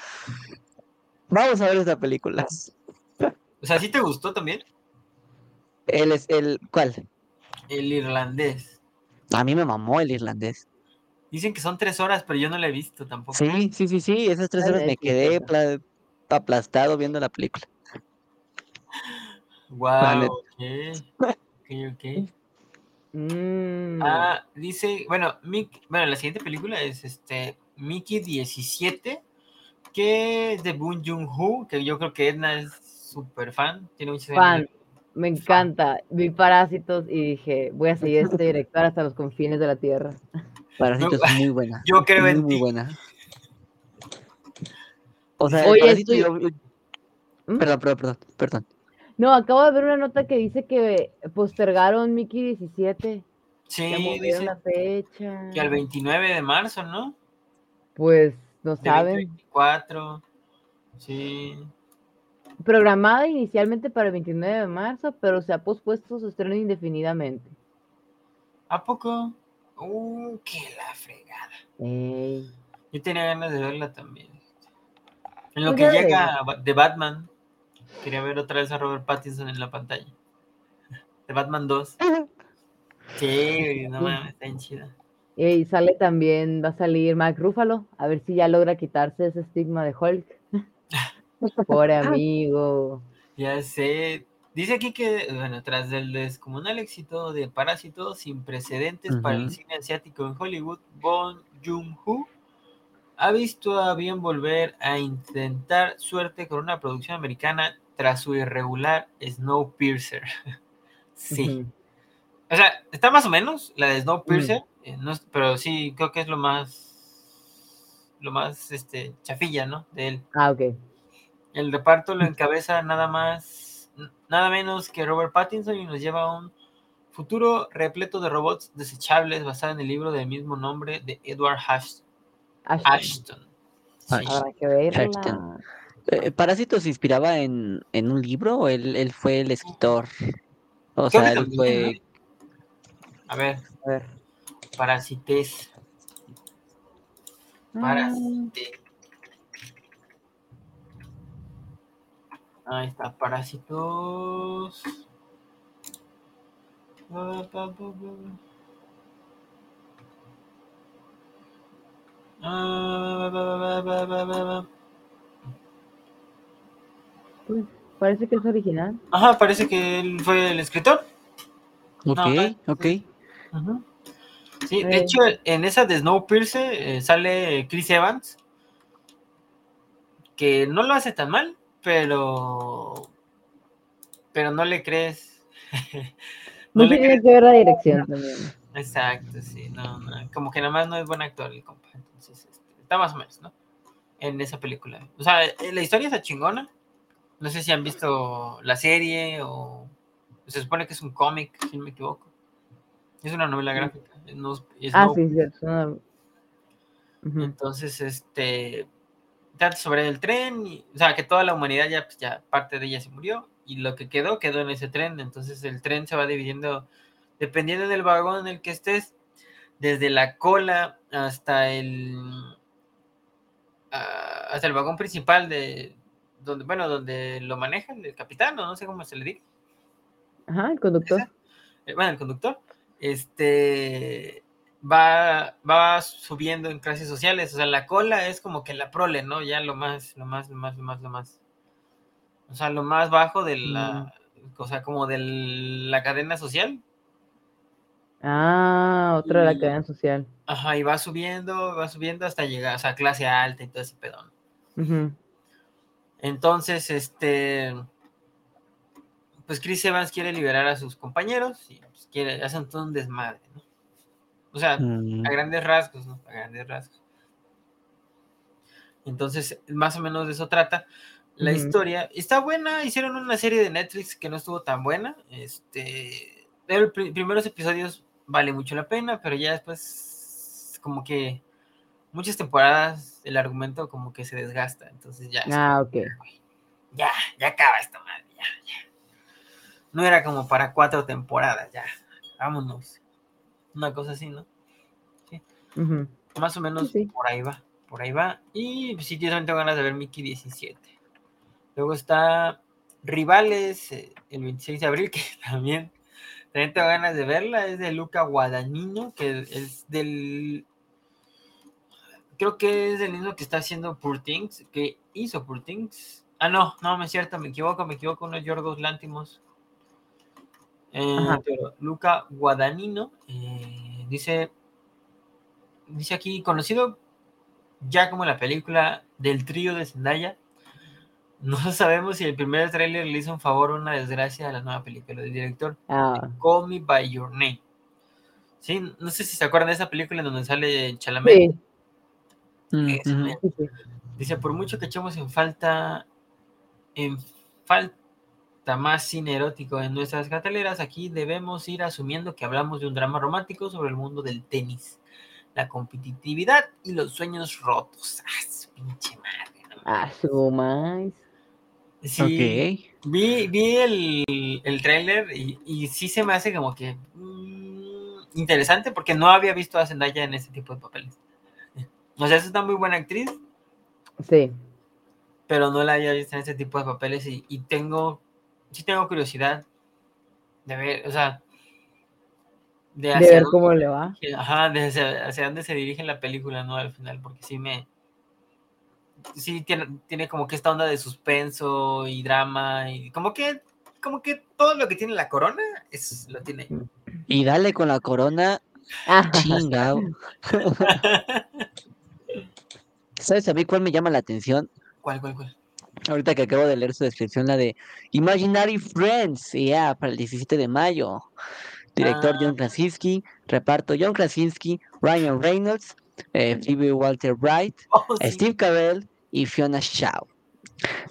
Vamos a ver esta película. O sea, ¿sí te gustó también? El, es el, ¿cuál? El irlandés. A mí me mamó el irlandés. Dicen que son tres horas, pero yo no la he visto tampoco. Sí, sí, sí, sí. Esas tres horas me quedé aplastado viendo la película. Wow, neta. ok. Ok, ok. Mm, Ah, dice, bueno, Mick, bueno, la siguiente película es este Mickey 17, que es de Boon Joon-ho, que yo creo que Edna es súper fan, tiene muchos años Fan. me encanta. Vi Parásitos y dije, voy a seguir este director hasta los confines de la tierra. Parásitos es muy buena. Yo creo muy, en muy ti. buena. O sea, Oye, Parásito estoy- yo- ¿Mm? Perdón, perdón, perdón, perdón. No, acabo de ver una nota que dice que postergaron Mickey 17. Sí, dice la fecha. que al 29 de marzo, ¿no? Pues no saben. 2024. Sí. Programada inicialmente para el 29 de marzo, pero se ha pospuesto su estreno indefinidamente. ¿A poco? Uh, qué la fregada. Ey. Yo tenía ganas de verla también. En lo Pues que llega de Batman, quería ver otra vez a Robert Pattinson en la pantalla. De Batman 2. Sí, no mames, está bien chida. Y sale también, va a salir Mark Ruffalo, a ver si ya logra quitarse ese estigma de Hulk. Pobre amigo. Ya sé. Dice aquí que, bueno, tras el descomunal éxito de Parásito sin precedentes para el cine asiático en Hollywood, Bong Joon-ho ha visto a bien volver a intentar suerte con una producción americana tras su irregular Snowpiercer. sí. O sea, está más o menos la de Snowpiercer, eh, no pero sí creo que es lo más lo más este chafilla, ¿no? De él. Ah, ok. El reparto lo encabeza nada más, nada menos que Robert Pattinson y nos lleva a un futuro repleto de robots desechables basado en el libro del mismo nombre de Edward Ashton. Ashton. Sí. Ashton. Ashton. Eh, ¿Parásito se inspiraba en, en un libro o él, él fue el escritor? O sea, él fue... A ver, A ver. Parasites. Ah, Parasite. Ahí está, Parásitos. Pues, parece que es original. Ajá, parece que él fue el escritor. Ok, No, ok. Ujú. Sí, de hecho, en esa de Snowpiercer eh, sale Chris Evans, que no lo hace tan mal, pero pero no le crees. no le tiene crees. que ver la dirección también. Exacto, sí, no, no, como que nada más no es buen actor el compa, entonces este, está más o menos, ¿no? En esa película. O sea, eh, la historia está chingona. No sé si han visto la serie o se supone que es un cómic, si no me equivoco. Es una novela gráfica. no- es Ah, no- sí, sí. es una-. Entonces, este trata sobre el tren, y, o sea, que toda la humanidad ya, pues, ya parte de ella se murió y lo que quedó quedó en ese tren. Entonces, el tren se va dividiendo dependiendo del vagón en el que estés, desde la cola hasta el ah, hasta el vagón principal de donde, bueno, donde lo maneja el capitán, o no sé cómo se le diga. Ajá, el conductor. eh, bueno, el conductor, este va, va subiendo en clases sociales. O sea, la cola es como que la prole, ¿no? Ya lo más, lo más, lo más, lo más, lo más. O sea, lo más bajo de la, o sea, como de la cadena social. Ah, otra de la cadena social. Ajá, y va subiendo, va subiendo hasta llegar, o sea, clase alta y todo ese pedón. Entonces, este, pues Chris Evans quiere liberar a sus compañeros y hacen todo un desmadre, ¿no? O sea, Mm, a grandes rasgos, ¿no? A grandes rasgos. Entonces, más o menos de eso trata la Ujú. historia. Está buena, hicieron una serie de Netflix que no estuvo tan buena. Este, los primeros episodios vale mucho la pena, pero ya después, como que muchas temporadas el argumento como que se desgasta. Entonces ya, Ah, ok. ya, ya acaba esta madre, ya, ya. No era como para cuatro temporadas, ya. Vámonos. Una cosa así, ¿no? Ujú. Más o menos Sí, sí. por ahí va, por ahí va. Y pues, sí, yo también tengo ganas de ver Mickey 17. Luego está Rivales, eh, el 26 de abril, que también, también tengo ganas de verla. Es de Luca Guadagnino, que es del... Creo que es el mismo que está haciendo Poor Things, que hizo Poor Things. Ah, no, no, me es cierto, me equivoco, me equivoco, uno es Yorgos Lántimos. Eh, pero Luca Guadagnino eh, dice dice aquí, conocido ya como la película del trío de Zendaya, no sabemos si el primer tráiler le hizo un favor o una desgracia a la nueva película del director Ah, Call Me By Your Name. Sí, no sé si se acuerdan de esa película en donde sale Chalamet. sí, mm. Dice, por mucho que echemos en falta, en falta más cine erótico en nuestras carteleras, aquí debemos ir asumiendo que hablamos de un drama romántico sobre el mundo del tenis, la competitividad y los sueños rotos. ¡Ah, su pinche madre! no Ah, su más. Sí, Ok. vi, vi el, el tráiler y, y sí se me hace como que mm, interesante porque no había visto a Zendaya en ese tipo de papeles. O sea, es una muy buena actriz, Sí. pero no la había visto en ese tipo de papeles y, y tengo, sí tengo curiosidad de ver, o sea, de De hacia ver dónde, cómo le va. ajá, de hacia, hacia dónde se dirige la película, ¿no? Al final, porque sí me, sí tiene, tiene como que esta onda de suspenso y drama y como que, como que todo lo que tiene la corona es, lo tiene. Y dale con la corona, Ah, chingao. ¿Sabes a mí cuál me llama la atención? ¿Cuál, cuál, cuál? Ahorita que acabo de leer su descripción, la de Imaginary Friends, ya, para el 17 de mayo. Director Ah. John Krasinski, reparto John Krasinski, Ryan Reynolds, eh, Phoebe Walter Bright, Oh, sí. Steve Carell y Fiona Shaw.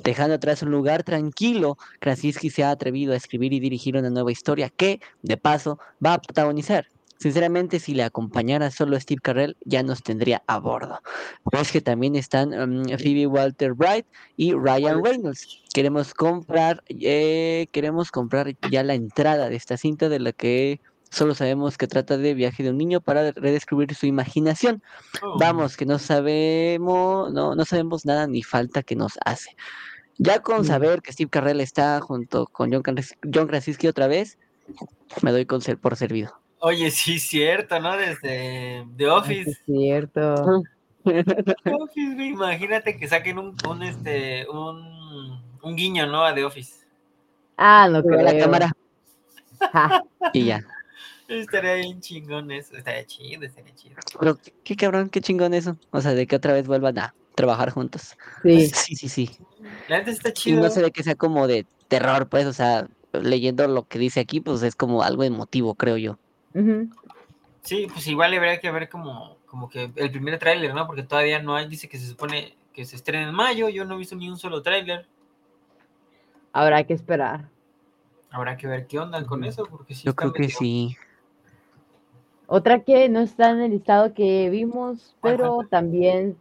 Dejando atrás un lugar tranquilo, Krasinski se ha atrevido a escribir y dirigir una nueva historia que, de paso, va a protagonizar. Sinceramente, si le acompañara solo Steve Carell, ya nos tendría a bordo. Pues que también están mm, Phoebe Walter Bright y Ryan Reynolds. Queremos comprar, eh, queremos comprar ya la entrada de esta cinta de la que solo sabemos que trata de viaje de un niño para redescubrir su imaginación. Oh. Vamos, que no sabemos, no, no sabemos nada ni falta que nos hace. Ya con Mm. saber que Steve Carell está junto con John, John Krasinski otra vez, me doy con ser por servido. Oye, sí, cierto, ¿no? Desde The sí Office. es cierto. The Office, güey, Imagínate que saquen un, un, este, un, un guiño, ¿no? A The Office. Ah, no Prueba la creo. cámara Ja, y ya. Estaría bien chingón eso. Estaría chido, estaría chido. Pero qué, cabrón, qué chingón eso. O sea, de que otra vez vuelvan a trabajar juntos. sí. Sí, sí, sí. La neta está Y chido. no se ve que sea como de terror, pues, o sea, leyendo lo que dice aquí, pues es como algo emotivo, creo yo. Sí, pues igual habría que ver como, como que el primer tráiler, ¿no? Porque todavía no hay, dice que se supone que se estrena en mayo. Yo no he visto ni un solo tráiler. Habrá que esperar. Habrá que ver qué onda con eso, porque sí Yo está creo que sí. Otra que no está en el listado que vimos, ¿Cuál, pero también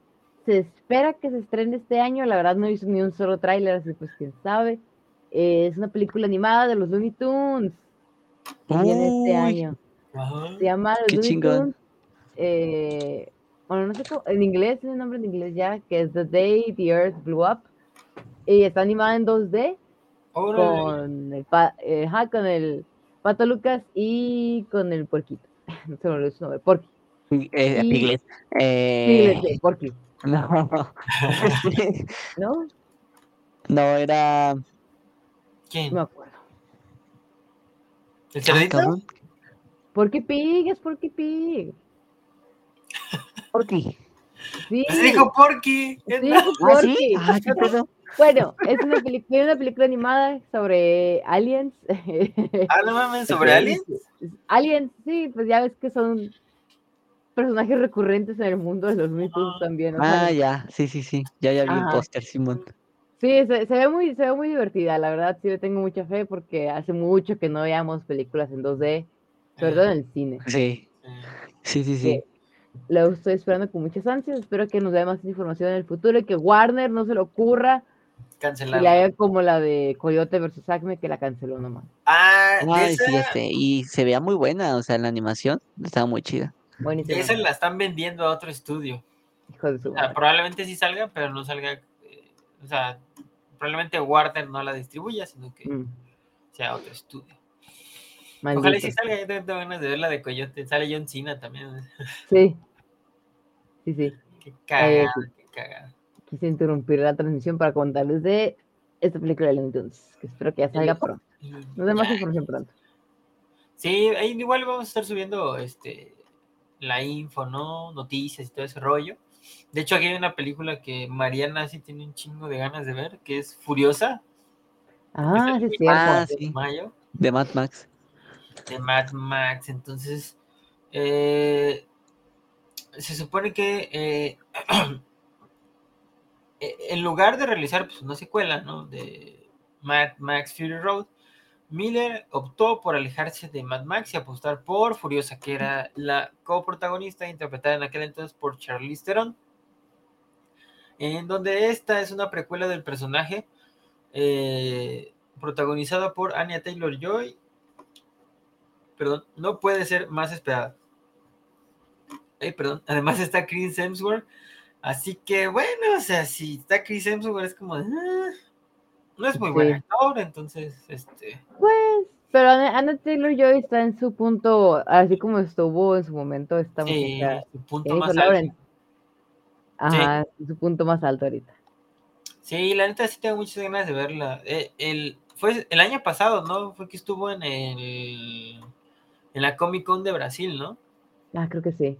se espera que se estrene este año. La verdad no he visto ni un solo tráiler, así pues quién sabe. Eh, es una película animada de los Looney Tunes que viene este año. Ajá. Se llama Los Qué Looney chingón. Eh, bueno, no sé cómo, en inglés, tiene nombre en inglés ya, que es The Day the Earth Blew Up. Y está animada en 2D Órale. con el, pa- eh, ajá, con el Pato Lucas y con el Puerquito. No se me olvidó su nombre, Porky. Eh, Y- Piglet. Eh, Porky, no. ¿no? no, era. ¿Quién? No me acuerdo. ¿El Ah, cerdito? cabrón. Porky Pig, es Porky Pig. ¿Por qué? Sí, Pues dijo Porky. sí, Ah, sí. Porky. Ah, qué. Bueno, es una, peli- es una película animada sobre aliens. Ah, no mames, sobre Alien. Aliens, sí, pues ya ves que son personajes recurrentes en el mundo de los mitos Ah. también. Ah, ya. Sí, sí, sí. Ya, ya vi el Ajá. póster, Simón. Sí, se, se ve muy, se ve muy divertida, la verdad sí le tengo mucha fe porque hace mucho que no veíamos películas en 2D, sobre todo en el cine. Sí, sí, sí, sí. Lo estoy esperando con muchas ansias, espero que nos dé más información en el futuro y que Warner no se le ocurra y Cancelado. le haga como la de Coyote versus Acme que la canceló nomás. Ah, Ay, esa, sí, ya sé. Y se veía muy buena, o sea, la animación estaba muy chida. Buenísimo. esa la están vendiendo a otro estudio. Hijo de su O sea, probablemente sí salga, pero no salga. eh, o sea, probablemente Warner no la distribuya, sino que Mm, sea otro estudio. Maldito. Ojalá sí salga. Yo tengo ganas de ver la de Coyote. Sale John Cena también. Sí. Sí, sí. Qué cagada, sí. qué cagada. Quise interrumpir la transmisión para contarles de esta película de Looney Tunes, que espero que ya salga pronto. Nos ya. información pronto. Sí, ahí igual vamos a estar subiendo este la info, ¿no? Noticias y todo ese rollo. De hecho, aquí hay una película que Mariana sí tiene un chingo de ganas de ver, que es Furiosa, Ah, sí, cierto. Ah, de sí. mayo, De Mad Max. De Mad Max. Entonces, eh, se supone que eh, eh, en lugar de realizar pues, una secuela, ¿no? De Mad Max Fury Road, Miller optó por alejarse de Mad Max y apostar por Furiosa, que era la coprotagonista interpretada en aquel entonces por Charlize Theron, en donde esta es una precuela del personaje protagonizada por Anya Taylor Joy. Perdón, no puede ser más esperada. Eh, perdón, además está Chris Hemsworth. Así que bueno, o sea, si está Chris Hemsworth es como "Ah", no es muy buen Sí. actor, entonces este Pues, pero Anna, Taylor Joy está en su punto, así como estuvo en su momento esta sí, muchacha, su punto más alto. Ajá, su punto más alto ahorita. Sí, la neta sí tengo muchas ganas de verla. Eh, el, fue el año pasado, ¿no? Fue que estuvo en el en la Comic Con de Brasil, ¿no? Ah, creo que sí.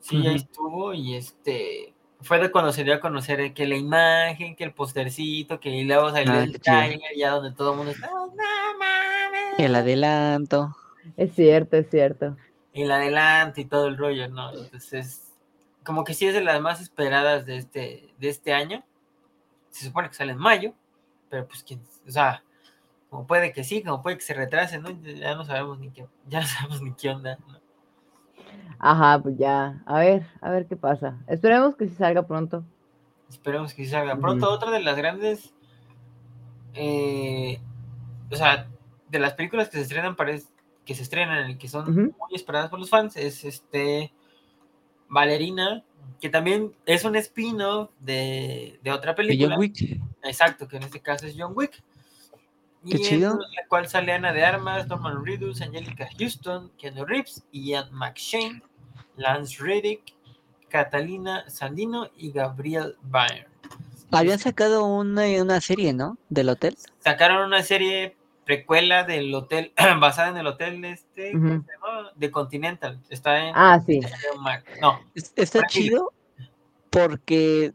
Sí, ahí Ujú. estuvo y este fue de cuando se dio a conocer eh, que la imagen, que el postercito, que luego salió Ah, el trailer, ya donde todo el mundo está, "Oh, no mames", El adelanto. Es cierto, es cierto. el adelante y todo el rollo, ¿no? Entonces, como que sí es de las más esperadas de este, de este año. Se supone que sale en mayo, pero pues quién, o sea, como puede que sí, como puede que se retrase, ¿no? Ya no sabemos ni qué, ya no sabemos ni qué onda, ¿no? Ajá, pues ya. A ver, a ver qué pasa. Esperemos que sí salga pronto. Esperemos que sí salga pronto. Otra de las grandes, eh, o sea, de las películas que se estrenan, que se estrenan y que son Ujú. muy esperadas por los fans, es este Valerina, que también es un spin-off de, de otra De película. John Wick. Exacto, que en este caso es John Wick. Qué Y chido. en la cual sale Ana de Armas, Norman Reedus, Angelica Houston, Keanu Reeves, Ian McShane, Lance Reddick, Catalina Sandino y Gabriel Byrne. Habían sacado una, una serie, ¿no? Del hotel. Sacaron una serie precuela del hotel, basada en el hotel este, ¿cómo Ujú. se llama? de Continental. Está en Ah, sí. No, Es- Está chido porque, eh,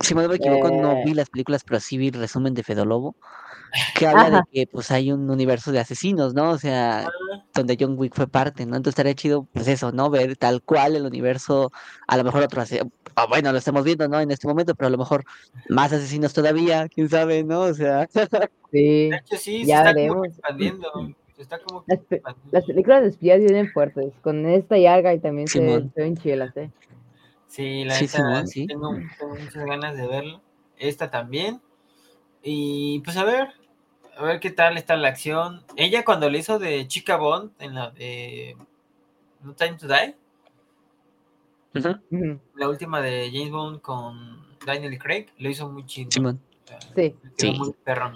si no me equivoco, no Eh. vi las películas, pero sí vi el resumen de Fedolobo, que habla de que pues hay un universo de asesinos, ¿no? O sea, donde John Wick fue parte, ¿no? Entonces estaría chido, pues eso, ¿no? Ver tal cual el universo, a lo mejor otro ase- ah, bueno, lo estamos viendo, ¿no? En este momento, pero a lo mejor más asesinos todavía, quién sabe, ¿no? O sea, Sí. de hecho, sí, se Ya está como veremos. expandiendo. Se está como que Las, pe- expandiendo. las películas de espías vienen fuertes. Con esta y Arga y también se, ven chilas, ¿eh? Sí, la Sí, Simón, sí sí. Tengo, tengo muchas ganas de verlo. Esta también. Y pues a ver, a ver qué tal está la acción. Ella cuando le hizo de Chica Bond en la de No Time to Die, la última de James Bond con Daniel Craig, lo hizo muy chido. Sí. Quedó Sí. muy perrón.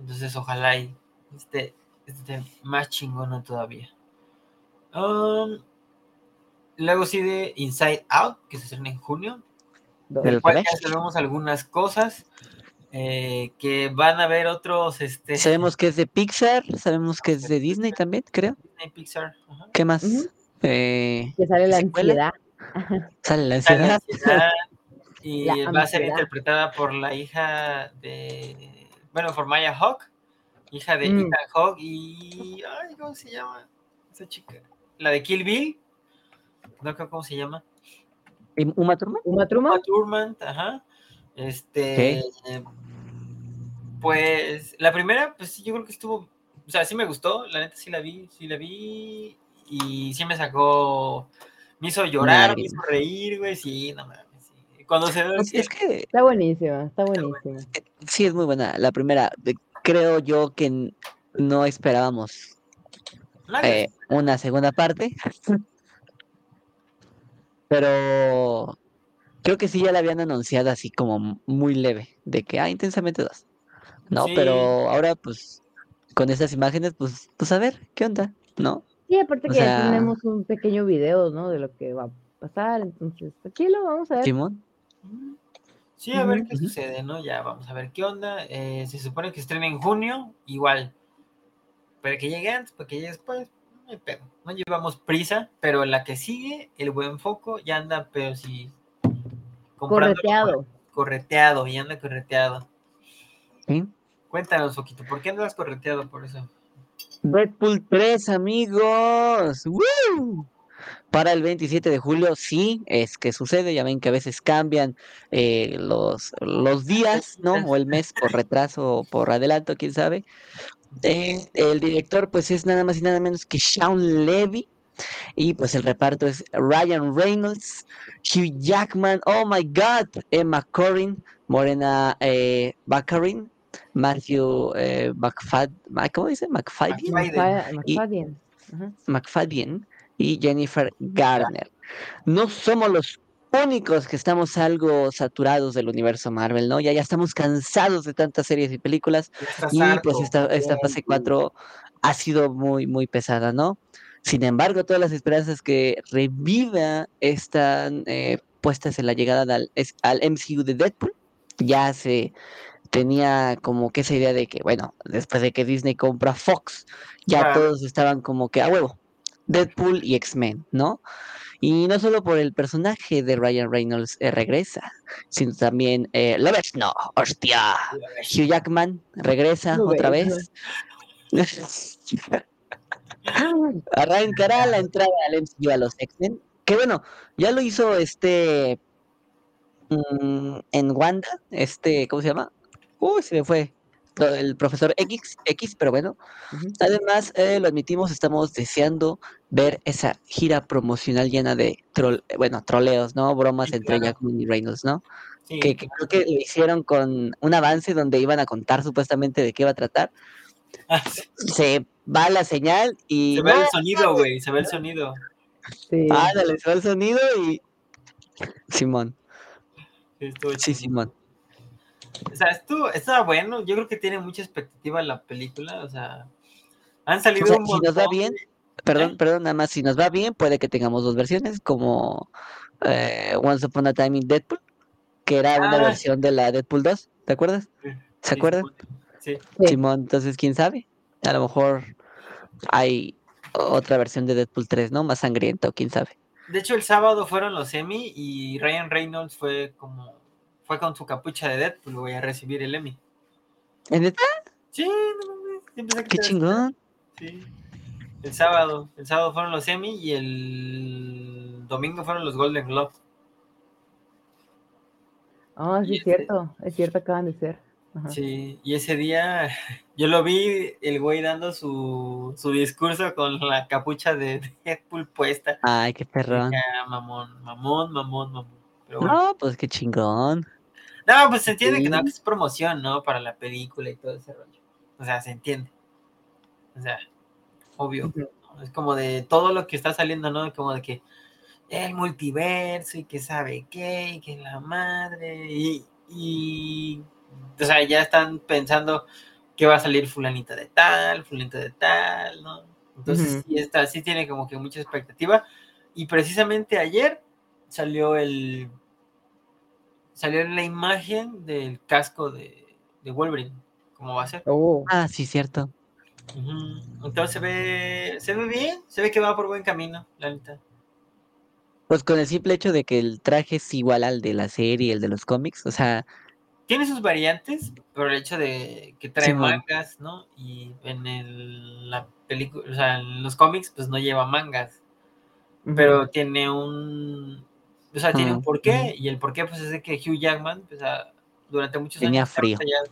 Entonces ojalá y esté, esté más chingona todavía. Um, luego sigue Inside Out, que se estrena en junio. Del cual ya sabemos algunas cosas. Eh, que van a haber otros, este, Sabemos que es de Pixar, sabemos que es de Disney también, creo. Disney Pixar. ajá. ¿Qué más? Ujú. Eh, Que sale la ¿Secuela? ansiedad. sale la ansiedad. ansiedad, y La va a ser interpretada por la hija de, bueno, por Maya Hawk, hija de Mm. Ethan Hawke y, ay, ¿cómo se llama esa chica? La de Kill Bill, no creo cómo se llama. ¿Y Uma Thurman? Uma Thurman. Uma Thurman, ajá. Este, pues la primera, pues sí, yo creo que estuvo, o sea, sí me gustó, la neta sí la vi, sí la vi y sí me sacó, me hizo llorar, me hizo reír, güey, sí, no mames. sí. Cuando se ve, Pues es que Está buenísima, está buenísima. sí es muy buena. La primera, creo yo que no esperábamos eh, una segunda parte. Pero creo que sí ya la habían anunciado así como muy leve, de que, ah, intensamente dos. No, Sí. pero ahora pues con estas imágenes, pues, pues a ver, ¿qué onda? ¿No? Sí, aparte O que ya tenemos un pequeño video, ¿no? De lo que va a pasar, entonces, aquí lo vamos a ver. Simón. Sí, a ver qué sucede, ¿no? Ya vamos a ver qué onda. Eh, se supone que estrena en junio, igual. Para que llegue antes, para que llegue después, no hay pedo. No llevamos prisa, pero la que sigue, el buen foco, ya anda, pero sí. Correteado. Correteado, ya anda correteado. ¿sí? Cuéntanos, Foquito, ¿por qué andas correteado por eso? Deadpool 3, amigos. ¡Woo! Para el 27 de julio, sí, es que sucede. Ya ven que a veces cambian eh, los, los días, ¿no? O el mes por retraso o por adelanto, quién sabe. Eh, el director, pues, es nada más y nada menos que Sean Levy. Y pues el reparto es Ryan Reynolds, Hugh Jackman, oh my god, Emma Corrin, Morena eh, Baccarin, Matthew eh, McFad, ¿cómo dice? McFadden, McFadden. Y- McFadden. Ajá. McFadden y Jennifer Garner. No somos los únicos que estamos algo saturados del universo Marvel, ¿no? Ya, ya estamos cansados de tantas series y películas. Y harto. pues esta, esta fase 4 ha sido muy, muy pesada, ¿no? Sin embargo, todas las esperanzas que reviva están eh, puestas en la llegada al, es- al MCU de Deadpool. Ya se tenía como que esa idea de que, bueno, después de que Disney compra Fox, ya todos estaban como que a huevo, Deadpool y X-Men, ¿no? Y no solo por el personaje de Ryan Reynolds eh, regresa, sino también, eh. No, hostia. Hugh Jackman regresa otra ves, vez. Arrancará la entrada al MCU a los X-Men. Que bueno, ya lo hizo este mm, en Wanda, este, ¿cómo se llama? Uy, se me fue. El profesor X, X, pero bueno. Además, eh, lo admitimos, estamos deseando ver esa gira promocional llena de troll, eh, bueno, troleos, ¿no? Bromas Sí, entre claro. Jackman y Reynolds, ¿no? Sí. que, que creo que lo hicieron con un avance donde iban a contar supuestamente de qué iba a tratar. Ah, sí. Se va la señal y Se ve el sonido, güey, se ve el sonido. Sí. ándale, se va el sonido y Simón, Sí. Simón. O sea, estuvo, estaba bueno. Yo creo que tiene mucha expectativa la película. O sea, han salido O sea, un si nos va montón, bien, perdón, ¿Eh? perdón, nada más, si nos va bien, puede que tengamos dos versiones, como eh, Once Upon a Time in Deadpool, que era una Ah. versión de la Deadpool 2, ¿te acuerdas? Sí, ¿Se sí, acuerdan? Sí. Simón, entonces, ¿quién sabe? A lo mejor hay otra versión de Deadpool 3, ¿no? Más sangriento, quién sabe. De hecho, el sábado fueron los Emmy y Ryan Reynolds fue como. Fue con su capucha de Deadpool, güey, a recibir el Emmy. ¿En neta? Sí, no mames. ¡Qué chingón! Sí. El sábado. El sábado fueron los Emmy y el domingo fueron los Golden Globes. Ah, sí, es ese- cierto, es cierto, acaban de ser. Ajá. Sí, y ese día yo lo vi el güey dando su, su discurso con la capucha de Deadpool puesta. Ay, qué perrón. "Ah, mamón, mamón, mamón, mamón. Pero bueno. No, pues qué chingón. No, pues se entiende que no, que es promoción, ¿no? Para la película y todo ese rollo. O sea, se entiende. O sea, obvio. Es como de todo lo que está saliendo, ¿no? Como de que el multiverso y que sabe qué, y que la madre. Y, y o sea, ya están pensando que va a salir fulanita de tal, fulanita de tal, ¿no? Entonces, Ujú. sí, está, sí tiene como que mucha expectativa. Y precisamente ayer salió el salió la imagen del casco de de Wolverine, como va a ser. Oh, Ah, sí, cierto. Entonces se ve, se ve bien, se ve que va por buen camino, la neta. Pues con el simple hecho de que el traje es igual al de la serie, el de los cómics, o sea, Tiene sus variantes, por el hecho de que trae mangas, ¿no? Y en el, la película, o sea, en los cómics, pues no lleva mangas, pero tiene un, o sea, tiene un Ujú, porqué, y el porqué, pues es de que Hugh Jackman, pues, ha- durante muchos Tenía años ha frío. batallado-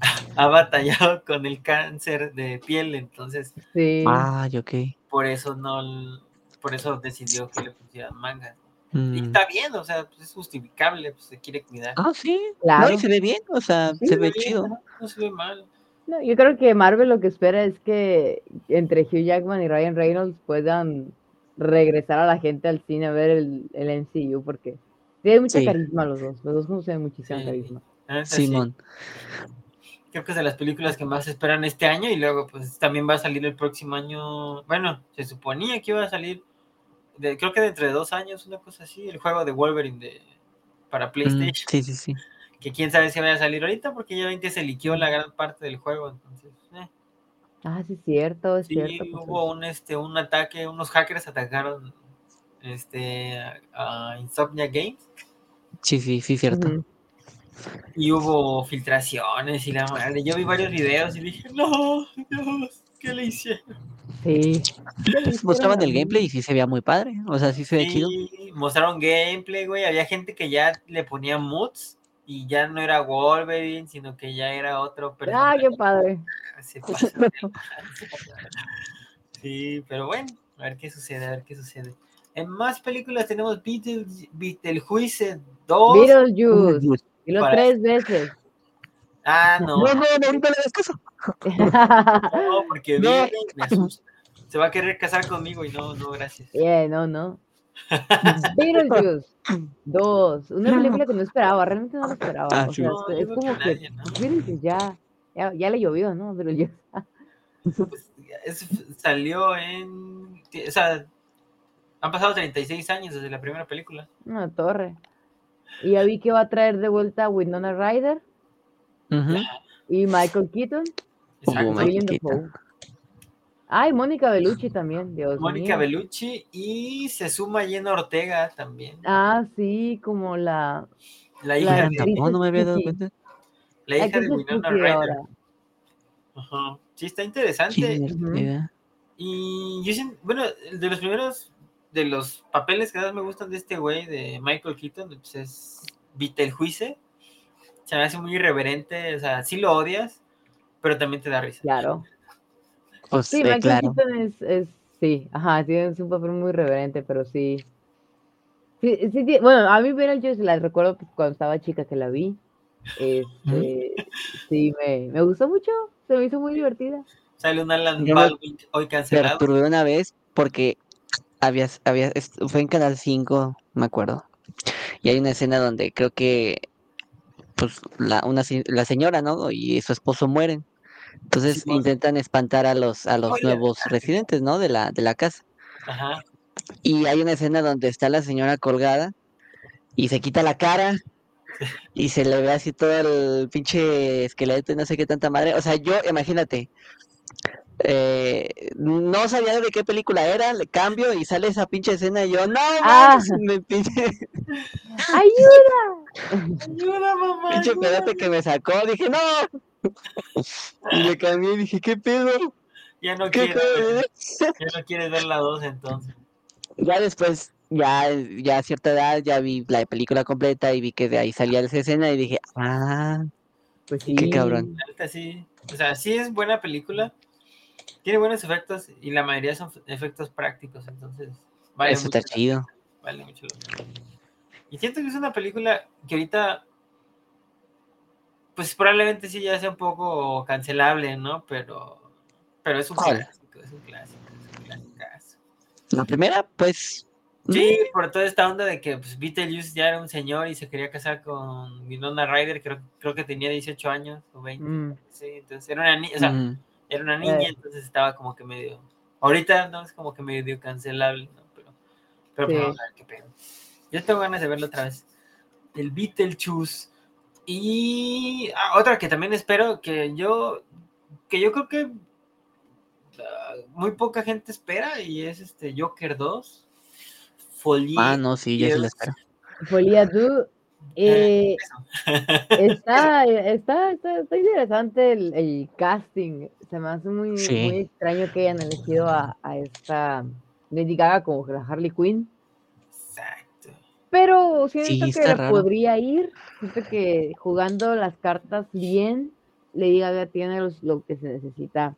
ha batallado con el cáncer de piel, entonces Sí. ay, ok. por eso no, por eso decidió que le pusieran mangas. Y Mm. está bien, o sea, pues es justificable, pues se quiere cuidar. Ah, sí. Claro. No, y se ve bien, o sea, Sí, se ve bien, chido. ¿no? No se ve mal. No, yo creo que Marvel lo que espera es que entre Hugh Jackman y Ryan Reynolds puedan regresar a la gente al cine a ver el, el MCU porque tienen mucha Sí. carisma los dos. Los dos juntos tienen muchísimo Sí. carisma. Sí. Simón. Creo que es de las películas que más esperan este año y luego pues también va a salir el próximo año. Bueno, se suponía que iba a salir, de, creo que dentro de dos años, una cosa así, el juego de Wolverine de, para Mm, PlayStation. sí, sí, sí. Que quién sabe si vaya a salir ahorita porque ya ven que se liqueó la gran parte del juego. Entonces, eh. Ah, sí, es cierto, es Sí, cierto. pues, hubo un, este, un ataque, unos hackers atacaron este, a, a Insomnia Games Sí, sí, sí, cierto. Y hubo filtraciones y la madre. Yo vi varios videos y dije, no, Dios, ¿qué le hicieron? Sí. Mostraban el gameplay y sí se veía muy padre. O sea, sí se ve chido. Sí, mostraron gameplay, güey. Había gente que ya le ponía moods y ya no era Wolverine, sino que ya era otro Ah, personaje. qué padre. Se pasa de lanza. Sí, pero bueno, a ver qué sucede, a ver qué sucede. En más películas tenemos Beetle, Beetlejuice 2. Beetlejuice. Y los Para- tres veces. Ah, no, No, no, no, ahorita le das caso. no, porque No. y me asusta. Se va a querer casar conmigo y no, no, gracias. Yeah, no, no. Beetlejuice 2. Una película que no esperaba, realmente no lo esperaba. Ah, o sí. sea, No, es como que nadie, ¿no? Beetlejuice ya, ya, ya le llovió, ¿no? Beetlejuice. Pues, es- salió en. O sea, han pasado 36 años desde la primera película. Una torre. Y ya vi que va a traer de vuelta a Winona Ryder Ujú. y Michael Keaton. Exacto. Michael Keaton. Ay, Mónica Bellucci también, Dios Mónica mío. Bellucci y se suma Jenna Ortega también. Ah, sí, como la, La hija, de, actriz no me había dado cuenta. la hija de Winona Ryder. ahora. Ajá. Sí, está interesante. Y yo bueno, de los primeros, de los papeles que más me gustan de este güey, de Michael Keaton, pues es Beetlejuice. Se me hace muy irreverente, o sea, sí lo odias, pero también te da risa. Claro. Pues Sí, eh, claro. Es, es, sí, ajá, tiene un papel muy reverente, pero sí. Sí, sí, bueno, a mí Beetlejuice la recuerdo cuando estaba chica que la vi. Este, sí, me, me gustó mucho, se me hizo muy divertida. Sale un Alan Yo me Baldwin hoy cancelado. Perturbé una vez porque había, había, fue en Canal 5, me acuerdo. Y hay una escena donde creo que pues la, una, la señora, ¿no? Y su esposo mueren. Entonces intentan espantar a los, a los nuevos residentes, ¿no? De la, de la casa. Ajá. Y hay una escena donde está la señora colgada y se quita la cara y se le ve así todo el pinche esqueleto y no sé qué tanta madre. O sea, yo, imagínate, eh, no sabía de qué película era, le cambio y sale esa pinche escena y yo, no, Ah. mames", me pinche, ¡Ayuda! Ayuda, mamá. pinche ayuda. pedote que me sacó, dije, no. Y le cambié y dije, ¿qué pedo? Ya no ¿Qué quiero, pedo? ya no quieres ver la 2 entonces. Ya después, ya, ya a cierta edad, ya vi la película completa y vi que de ahí salía esa escena y dije, ah, Pues sí. Qué cabrón. Sí. O sea, sí es buena película. Tiene buenos efectos y la mayoría son efectos prácticos, entonces vale eso mucho está chido. Vale mucho la pena. Y siento que es una película que ahorita, pues probablemente sí ya sea un poco cancelable, ¿no? Pero, pero es un ¿Cuál? clásico, es un clásico, es un clasicazo. La primera, pues, Sí, por toda esta onda de que pues, Beetlejuice ya era un señor y se quería casar con Winona Ryder, creo, creo que tenía 18 años o 20. Mm, Sí, entonces era una niña, o sea, mm, era una niña, Eh. entonces estaba como que medio. Ahorita no es como que medio cancelable, ¿no? Pero, pero pues, vamos a ver qué pedo. Yo tengo ganas de verlo otra vez. El Beetlejuice Y ah, otra que también espero que yo, que yo creo que ah, muy poca gente espera y es este Joker 2. Folie. Ah, no, sí, ya se la Dios. espero. Folia tú. Eh, está, está, está, está interesante el, el casting. Se me hace muy, Sí. muy extraño que hayan elegido a, a esta Lady Gaga como la Harley Quinn. Pero siento Sí, que le podría ir. Siento que jugando las cartas bien, Lady Gaga tiene los- lo que se necesita.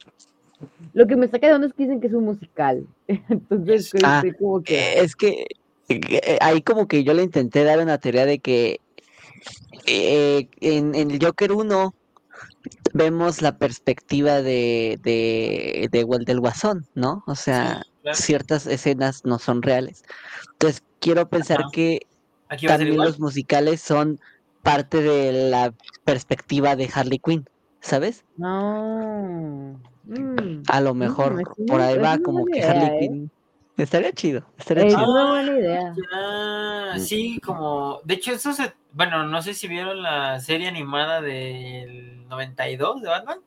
Lo que me está quedando es que dicen que es un musical. Entonces, Ah, como que. Eh, Es que eh, ahí como que yo le intenté dar una teoría de que eh, en, en el Joker 1 vemos la perspectiva de, de, de del Guasón, ¿no? O sea. Ciertas escenas no son reales. Entonces, quiero pensar Ajá. que también los musicales son parte de la perspectiva de Harley Quinn, ¿sabes? No. Mm. A lo mejor es por ahí va como que idea, Harley ¿eh? Quinn. Estaría chido, estaría Es chido. una buena idea. Ah, sí, como. De hecho, eso se. Bueno, no sé si vieron la serie animada del 92 de Batman.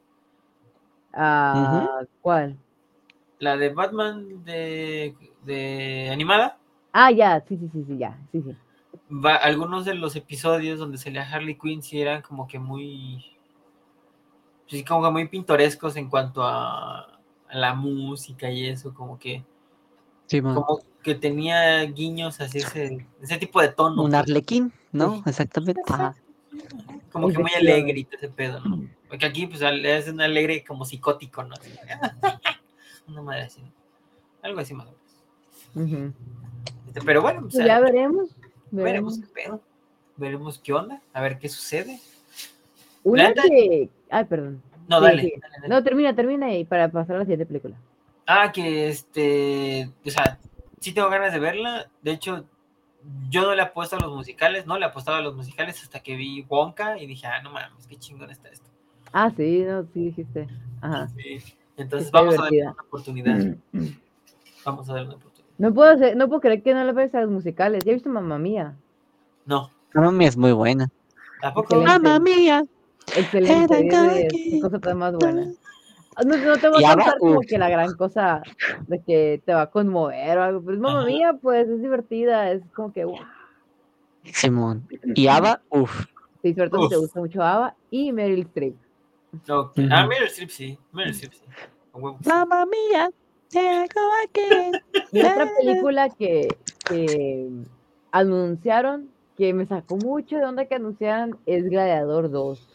Ah, ¿Cuál? La de Batman de, de animada. Ah, ya, sí, sí, sí, sí, ya, sí, sí. Va, algunos de los episodios donde salía Harley Quinn sí eran como que muy. Sí, como que muy pintorescos en cuanto a, a la música y eso, como que. Simón. Como que tenía guiños así, ese, ese tipo de tono. Un arlequín, ¿no? Exactamente. Ajá. como que muy alegre y ese pedo, ¿no? Porque aquí, pues, es un alegre como psicótico, ¿no? Una madre así. Algo así más o menos. Este, Pero bueno, o Pues sea, ya veremos. veremos qué pedo. Veremos qué onda, a ver qué sucede. Una que. Ay, perdón. No, Sí, dale. sí. dale, dale. No, termina, termina y para pasar a la siguiente película. Ah, que este. O sea, sí tengo ganas de verla. De hecho, yo no le apuesto a los musicales, no le apostaba a los musicales hasta que vi Wonka y dije, ah, no mames, qué chingón está esto. Ah, sí, no, sí dijiste. Ajá. Sí. Entonces, Está vamos a darle divertida. una oportunidad. Vamos a darle una oportunidad. No puedo, hacer- no puedo creer que no le ves a los musicales. Ya he visto Mamma Mía. No, Mami es muy buena. tampoco. Mamma mía. Excelente. Qué cosa tan más buena. Ah, No, no te voy a ahora, contar como que la gran cosa de que te va a conmover o algo. Pues Mamma Ajá. Mía, pues es divertida. Es como que, wow. Simón. Y Ava, uff. Sí, sobre todo te gusta mucho Ava y Meryl Streep. Ok. Ujú. Ah, Meryl Streep sí. Meryl Streep sí. A. Mamma mía. Y otra película que, que anunciaron, que me sacó mucho de onda que anunciaran, es Gladiador 2.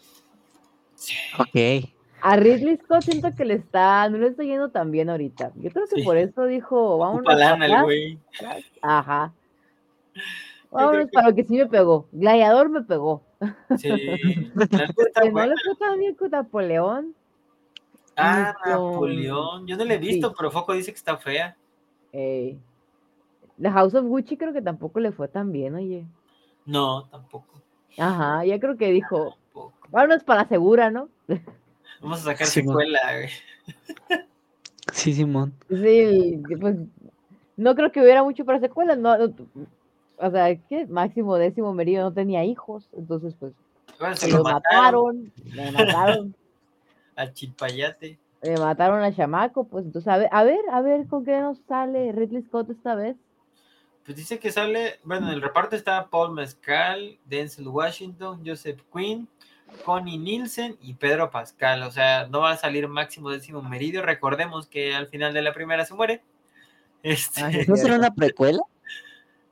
Sí. Ok. A Ridley Scott siento que le está, no le está yendo tan bien ahorita. Yo creo que Sí. por eso dijo, acá. güey. Ajá. Que- para lo que sí me pegó. Gladiador me pegó. Sí. La está no le fue tan bien con Napoleón. Ah, Napoleón. Yo no la he visto, Sí. pero Foco dice que está fea. Eh, The House of Gucci creo que tampoco le fue tan bien, oye. No, tampoco. Aja, ya creo que dijo, tampoco. vámonos para la segura, ¿no? Vamos a sacar secuela, güey. Sí, Simón. Sí, pues no creo que hubiera mucho para secuelas, no, no, o sea, que máximo décimo meridio no tenía hijos, entonces pues Bueno, se lo mataron me mataron, al chilpayate. me mataron a Chamaco, pues entonces a ver, a ver, a ver con qué nos sale Ridley Scott esta vez. Pues dice que sale, bueno, en el reparto está Paul Mescal, Denzel Washington, Joseph Quinn, Connie Nielsen y Pedro Pascal. O sea, no va a salir máximo décimo meridio. Recordemos que al final de la primera se muere. Este, Ah, sí. ¿No será una precuela?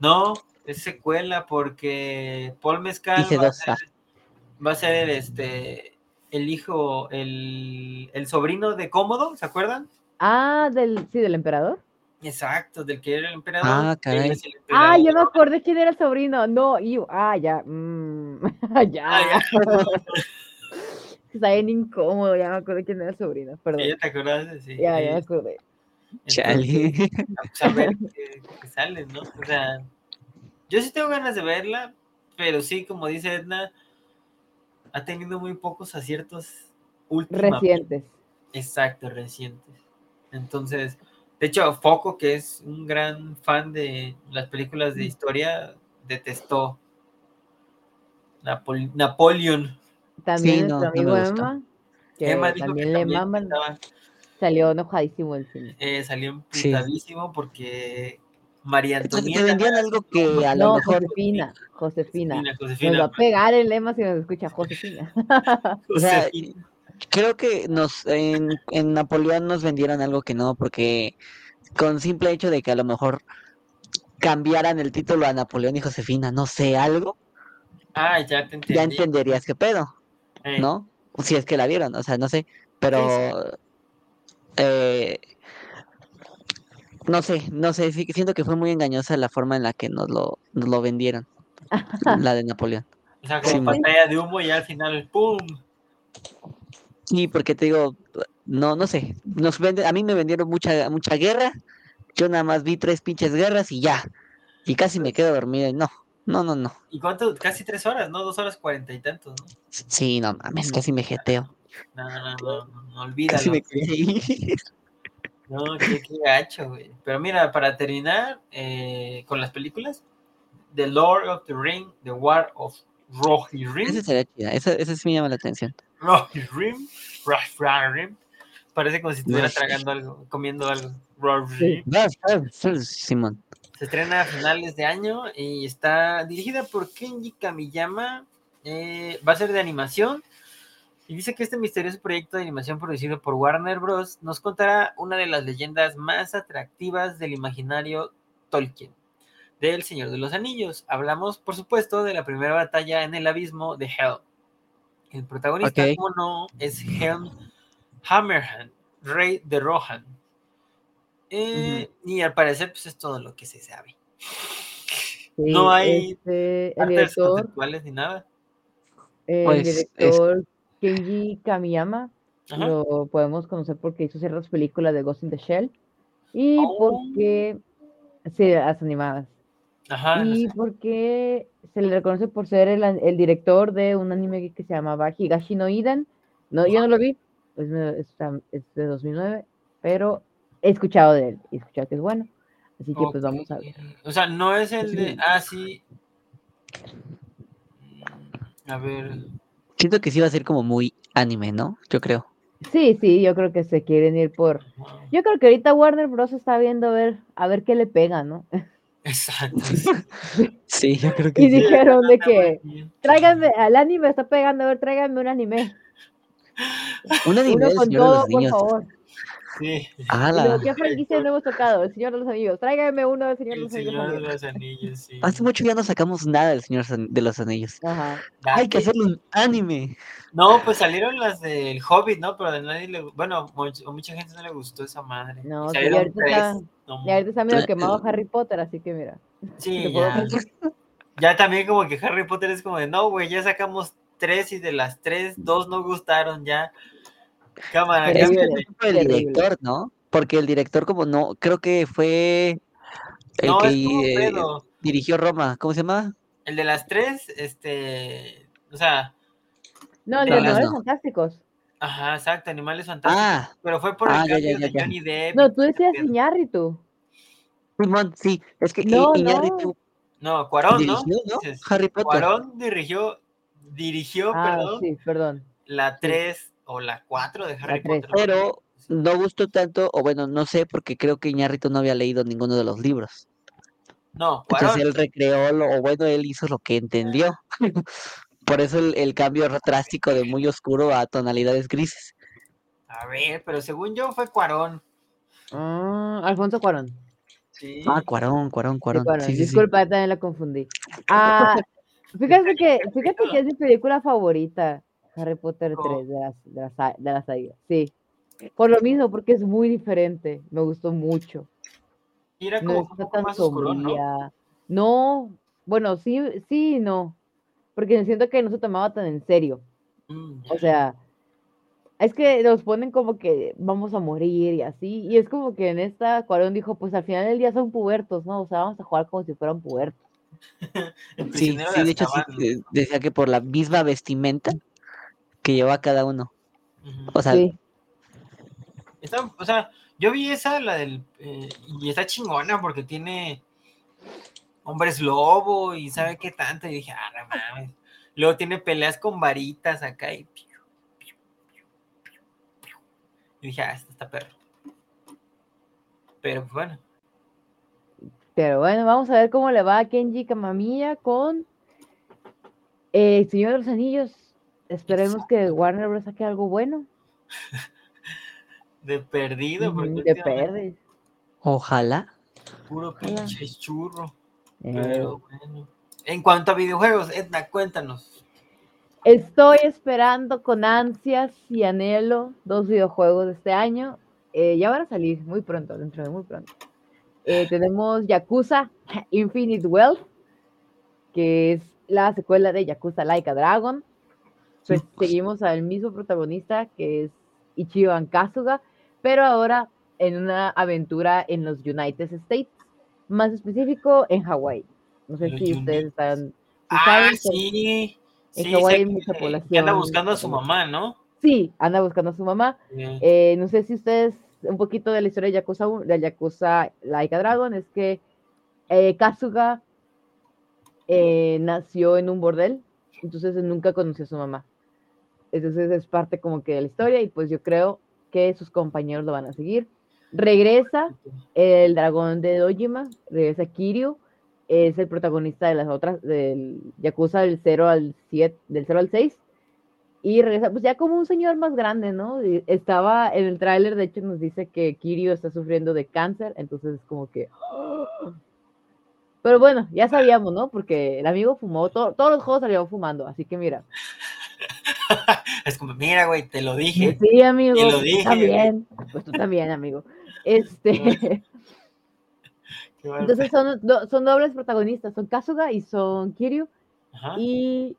no, es secuela porque Paul Mescal Dije va, a ser, va a ser el, este, el hijo, el, el sobrino de Cómodo, ¿se acuerdan? Ah, del, sí, del emperador. Exacto, del que era el emperador. Ah, caray. Ah, ya me acordé quién era el sobrino, no, y, ah, ya, mm, ya, Ah, está bien incómodo, ya me acordé quién era el sobrino, perdón, ¿Ya te acordaste? Sí. ya, ya me acordé. Chale. pues, a ver qué, qué sale, ¿no? O sea, yo sí tengo ganas de verla, pero sí, como dice Edna, ha tenido muy pocos aciertos últimamente. Recientes. Exacto, recientes. Entonces, de hecho, Foco, que es un gran fan de las películas de historia, detestó Napol- Napoleon. También Sí, no, nuestro no amigo. Emma, que Emma dijo también que le también maman, estaba- salió enojadísimo el cine. eh, salió Sí. emputadísimo porque María Antonieta. te vendían algo que a lo No, mejor Josefina, Josefina. Josefina, Nos Josefina, va a pegar el lema si nos escucha Josefina. O sea, creo que nos en, en Napoleón nos vendieron algo que no, porque con simple hecho de que a lo mejor cambiaran el título a Napoleón y Josefina, no sé, algo, Ah, ya te entendí. ya entenderías qué pedo, Eh, ¿no? Si es que la vieron, o sea, no sé, pero eh, no sé, no sé, sí, siento que fue muy engañosa la forma en la que nos lo, nos lo vendieron, la de Napoleón. O sea, como Sí, pantalla de humo y al final, ¡pum! Sí, porque te digo, no, no sé, nos vende, a mí me vendieron mucha, mucha guerra, yo nada más vi tres pinches guerras y ya, y casi me quedo dormida y no, no, no, no, ¿Y cuánto? Casi tres horas, ¿no? Dos horas cuarenta y tantos, ¿no? sí, no mames, casi me jeteo, No, no, no, no, no, casi olvídalo. me quería ir. No, qué, qué gacho, güey. Pero mira, para terminar eh, con las películas, The Lord of the Ring, The War of Rohirrim, Esa sería chida, esa, esa sí me llama la atención. Rohirrim, Rohirrim, parece como si estuviera tragando algo, comiendo algo. Rohirrim. Simón, Se estrena a finales de año y está dirigida por Kenji Kamiyama. eh, va a ser de animación. Y dice que este misterioso proyecto de animación producido por Warner Bros. nos contará una de las leyendas más atractivas del imaginario Tolkien, del Señor de los Anillos. Hablamos, por supuesto, de la primera batalla en el abismo de Hell. El protagonista, Ok. como no, es Helm Hammerhand, rey de Rohan. Eh, Y al parecer, pues es todo lo que se sabe. Sí, No hay este, Artes director, conceptuales ni nada. el Pues, es- director Kenji Kamiyama Ajá. lo podemos conocer porque hizo ciertas películas de Ghost in the Shell y Oh. porque sí, las animadas Ajá. no y sé. porque se le reconoce por ser el, el director de un anime que se llamaba Higashi no Iden. No, yo no lo vi, pues es, de 2009, pero he escuchado de él y he escuchado que es bueno. Así que pues vamos a ver. O sea, no es el de. Ah, sí. Mm, A ver. Siento que sí va a ser como muy anime, ¿no? Yo creo. Sí, sí, yo creo que se quieren ir por... Yo creo que ahorita Warner Bros. está viendo a ver, a ver qué le pega, ¿no? Exacto. Sí, yo creo Y que sí. dijeron de que, tráiganme, al anime está pegando, a ver, tráiganme un anime. Un anime Uno con Señor de todo, por favor. Sí. Luego, ¿Qué franquicia no hemos tocado? El Señor de los Anillos. Tráiganme uno del Señor de El los Anillos. Señor de los Anillos, sí. Hace mucho ya no sacamos nada del Señor de los Anillos. Ajá. Hay que hacerle un anime. No, pues salieron las del Hobbit, ¿no? Pero a nadie le. Bueno, much- a mucha gente no le gustó esa madre. No, Y salieron ahorita tres. está- No, Y ahorita está medio quemado Harry Potter, así que mira. sí. Ya también como que Harry Potter es como de, no, güey, ya sacamos tres y de las tres, dos no gustaron ya. Cámara. Es fue el director, ¿no? Porque el director como no, creo que fue el No, que eh, dirigió Roma. ¿Cómo se llama? El de las tres, este, o sea, No, De los las Animales no. Fantásticos. ajá, exacto, Animales Fantásticos. Ah, pero fue por ah, el ya, cambio ya, ya, de ya. Johnny Depp. No, tú decías. Iñárritu. Simón, sí. Es que No, I- no. Iñárritu No, Cuarón, ¿no? dirigió, ¿no? Dices, Harry Potter. Cuarón dirigió, dirigió, Ah, perdón, sí, perdón. la 3 o la 4 de Harry. Potter. Pero no gustó tanto, o bueno, no sé, porque creo que Iñárritu no había leído ninguno de los libros. No, Entonces él recreó, lo, o bueno, él hizo lo que entendió. Por eso el, el cambio drástico de muy oscuro a tonalidades grises. A ver, pero según yo fue Cuarón. Ah, Alfonso Cuarón. Sí. Ah, Cuarón, Cuarón, Sí, Cuarón. Sí. Disculpa, también la confundí. Ah, fíjate que, fíjate que es mi película favorita, Harry Potter ¿Cómo? 3 de las, de las, de las. Sí. Por lo mismo, porque es muy diferente. Me gustó mucho. Y era No como está poco tan más oscuro, ¿no? sombría. No, bueno, sí, sí y no. Porque siento que no se tomaba tan en serio. Mm, O sea, es que nos ponen como que vamos a morir y así. Y es como que en esta Cuarón dijo, pues al final del día son pubertos, ¿no? O sea, vamos a jugar como si fueran pubertos. Sí, sí, de hecho eh, decía que por la misma vestimenta que lleva cada uno. O sea, Sí. Está- o sea, yo vi esa, la del. eh, y está chingona porque tiene hombres lobo y sabe qué tanto. Y dije, ah, no mames. Luego tiene peleas con varitas acá y. Y dije, ah, este está perro. Pero pues, bueno. Pero bueno, vamos a ver cómo le va a Kenji Kamamiya con eh, Señor de los Anillos. Esperemos que Warner Bros. saque algo bueno. De perdido, porque De perdes. Ojalá. Puro Ojalá. pinche churro. Eh, Pero bueno. En cuanto a videojuegos, Edna, cuéntanos. Estoy esperando con ansias y anhelo dos videojuegos de este año. Eh, ya van a salir muy pronto, dentro de muy pronto. Eh, tenemos Yakuza Infinite Wealth, que es la secuela de Yakuza Laika Dragon. Pues seguimos al mismo protagonista, que es Ichiban Kasuga, pero ahora en una aventura en los United States, más específico en Hawái. No sé si ustedes están... Ah, sí. en Sí, Hawái hay que- mucha que población, anda buscando a su mamá, ¿no? Sí, anda buscando a su mamá. Eh, no sé si ustedes, un poquito de la historia de Yakuza, de Yakuza Laika Dragon, es que eh, Kasuga eh, nació en un bordel, entonces nunca conoció a su mamá. Entonces es parte como que de la historia y pues yo creo que sus compañeros lo van a seguir. Regresa el dragón de Dojima, regresa Kiryu, es el protagonista de las otras, del Yakuza del 0 al 7, del 0 al 6, y regresa pues ya como un señor más grande, ¿no? Estaba en el tráiler, de hecho nos dice que Kiryu está sufriendo de cáncer, entonces es como que... Pero bueno, ya sabíamos, ¿no? Porque el amigo fumó, to- todos los juegos salieron fumando, así que mira. Es como, mira, güey, te lo dije. Sí, amigo. Te lo dije. También. Pues tú también, amigo. Este... Entonces son, do- son dobles protagonistas, son Kasuga y son Kiryu. Ajá. Y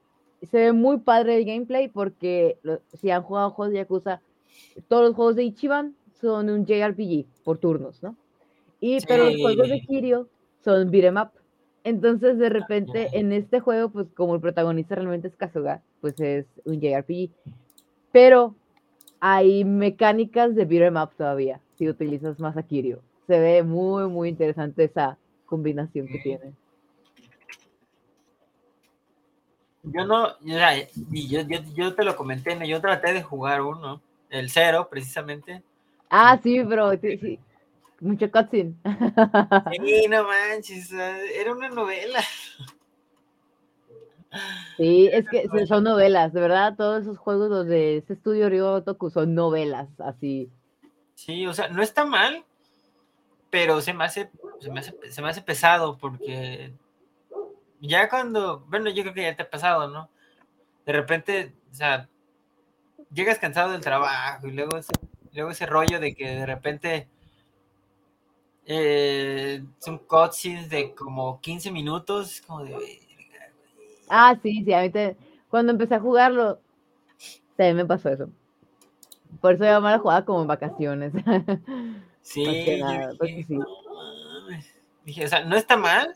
se ve muy padre el gameplay porque lo- si han jugado juegos de Yakuza, todos los juegos de Ichiban son un JRPG por turnos, ¿no? Y pero los juegos de. Kiryu son beat'em up. Entonces de repente Ajá. en este juego, pues como el protagonista realmente es Kasuga, pues es un JRPG. Pero hay mecánicas de beat'em up todavía, si utilizas más a Kiryu. Se ve muy, muy interesante esa combinación que tiene. Yo no, yo, yo, yo, yo te lo comenté, ¿no? yo traté de jugar uno, el cero, precisamente. Ah, sí, bro, sí, sí. Mucho cutscene. Sí, no manches, era una novela. Sí, es que son novelas, de verdad, todos esos juegos los de ese estudio Ryo Toku son novelas, así. Sí, o sea, no está mal, pero se me hace, se me hace, se me hace pesado porque ya cuando, bueno, yo creo que ya te ha pasado, ¿no? De repente, o sea, llegas cansado del trabajo y luego ese, luego ese rollo de que de repente eh, son cutscenes de como 15 minutos, es como de... Ah, sí, sí, a mí te- cuando empecé a jugarlo, también me pasó eso. Por eso yo me la jugaba como en vacaciones. Sí, yo dije, sí. Dije, o sea, no está mal,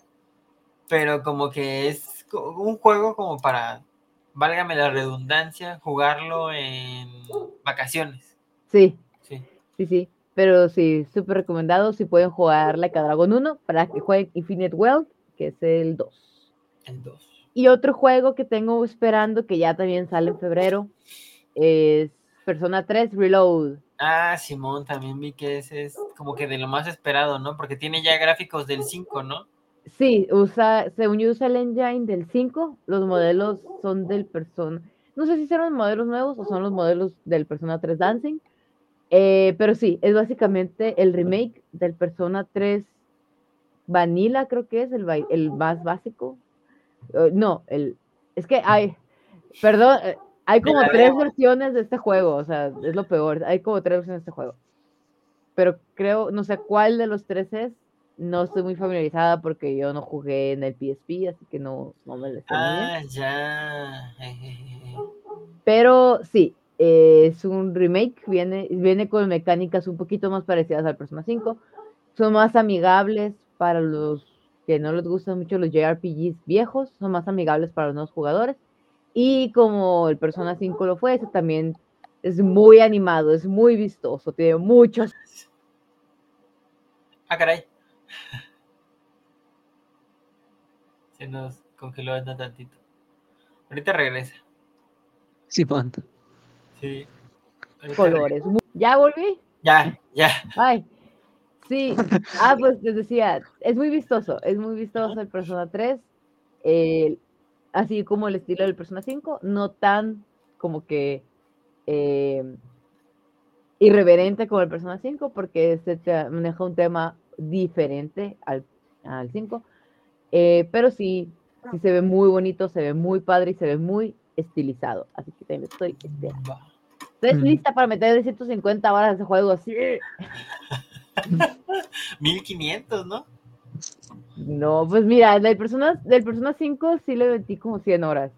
pero como que es un juego como para, válgame la redundancia, jugarlo en vacaciones. Sí, Sí. sí, sí. Pero sí, súper recomendado si pueden jugar Like a Dragon 1 para que jueguen Infinite Wealth, que es el 2. En dos. Y otro juego que tengo esperando, que ya también sale en febrero, es Persona 3 Reload. Ah, Simón, también vi que ese es como que de lo más esperado, ¿no? Porque tiene ya gráficos del 5, ¿no? Sí, usa, según yo usa el engine del 5, los modelos son del Persona. No sé si son los modelos nuevos o son los modelos del Persona 3 Dancing. eh, pero sí, es básicamente el remake del Persona 3 Vanilla, creo que es el, el más básico. Eh, no, el. Es que hay. Perdón, eh, hay como tres versiones de este juego, o sea, es lo peor. Hay como tres versiones de este juego. Pero creo, no sé cuál de los tres es. No estoy muy familiarizada porque yo no jugué en el PSP, así que no, no me lo sé bien. Ah, ya. Pero sí, eh, es un remake, viene, viene con mecánicas un poquito más parecidas al Persona 5. Son más amigables para los que no les gustan mucho los JRPGs viejos, son más amigables para los nuevos jugadores. Y como el Persona 5 lo fue, ese también es muy animado, es muy vistoso, tiene muchos. Ah, caray. Se nos congeló no tantito. Ahorita regresa. Sí. Ahorita Colores. ¿Ya volví? Ya, ya. Ay. Sí. Ah, pues les decía, es muy vistoso, es muy vistoso el Persona 3. eh, así como el estilo del Persona 5, no tan como que eh, irreverente como el Persona 5, porque se te- maneja un tema diferente al, al 5. eh, pero sí, sí se ve muy bonito, se ve muy padre y se ve muy estilizado. Así que también estoy esperando. Estoy Mm. lista para meter 150 horas ese juego así. 1500, ¿no? No, pues mira, del Persona, del Persona 5 sí le metí como 100 horas.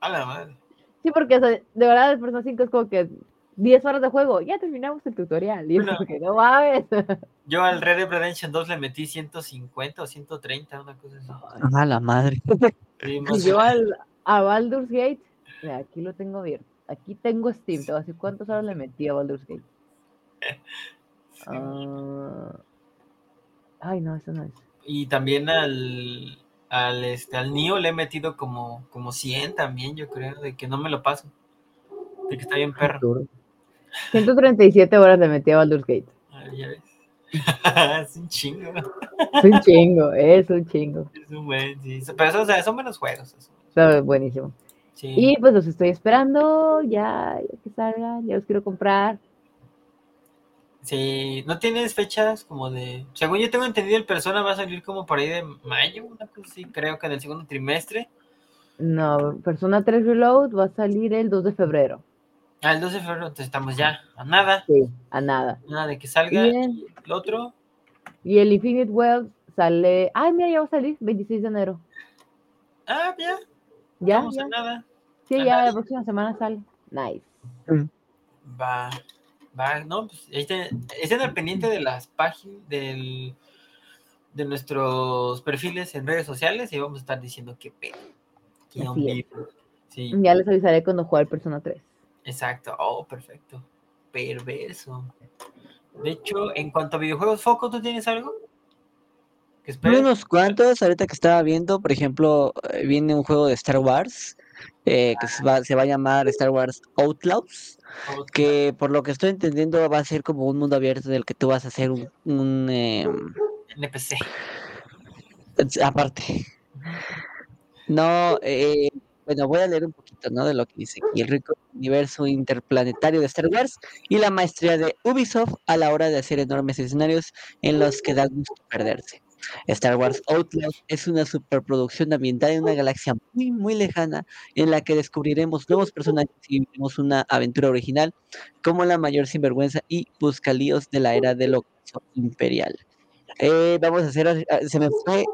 A la madre. Sí, porque o sea, de verdad el Persona 5 es como que 10 horas de juego, ya terminamos el tutorial. Y Bueno. que no mames. Yo al Red Dead Redemption 2 le metí 150 o 130, una cosa así. A la madre. Sí, Y yo al, a Baldur's Gate, mira, aquí lo tengo abierto. Aquí tengo Steam, te voy a decir cuántas horas le metí a Baldur's Gate. Ah, ay, no, eso no es. Y también al, al, este, al Nio le he metido como, como 100 también, yo creo, de que no me lo paso. De que está bien perro. 137 horas le metí a Baldur's Gate. Ah, ya ves. es un chingo. Es un chingo, es un chingo. Es un buen, sí. Pero eso, o sea, son buenos juegos. eso. Está buenísimo. Sí. Y pues los estoy esperando, ya, ya que salgan, ya los quiero comprar. Sí, ¿no tienes fechas como de... Según yo tengo entendido, el Persona va a salir como por ahí de mayo, una cosa así, creo que en el segundo trimestre. No, Persona 3 Reload va a salir el 2 de febrero. Ah, el 12 de febrero, entonces estamos ya a nada, Sí, a nada. nada de que salga. Bien. Y el otro, Y el Infinite World sale. Ay, mira, ya va a salir, 26 de enero. ah, ya, Ya, estamos ya. a nada. Sí, a ya nada. la próxima semana sale. Nice. Va, va, no, pues estén, estén al pendiente de las páginas, del, de nuestros perfiles en redes sociales y vamos a estar diciendo qué pedo. qué Así onda. es. Sí, Ya les avisaré cuando juegue el Persona 3. exacto. Oh, perfecto. Perverso. De hecho, en cuanto a videojuegos, Foco, ¿tú tienes algo? Unos cuantos, ahorita que estaba viendo, por ejemplo, eh, viene un juego de Star Wars eh, que se va, se va a llamar Star Wars Outlaws, que por lo que estoy entendiendo va a ser como un mundo abierto en el que tú vas a hacer un, un, em, NPC. aparte. No, eh, bueno, voy a leer un poquito, ¿no? De lo que dice aquí. El rico universo interplanetario de Star Wars y la maestría de Ubisoft a la hora de hacer enormes escenarios en los que da gusto perderse. Star Wars Outlaws es una superproducción ambientada en una galaxia muy, muy lejana en la que descubriremos nuevos personajes y viviremos una aventura original como la mayor sinvergüenza y buscalíos de la era del ocaso imperial. Eh, vamos a hacer, ah, se me fue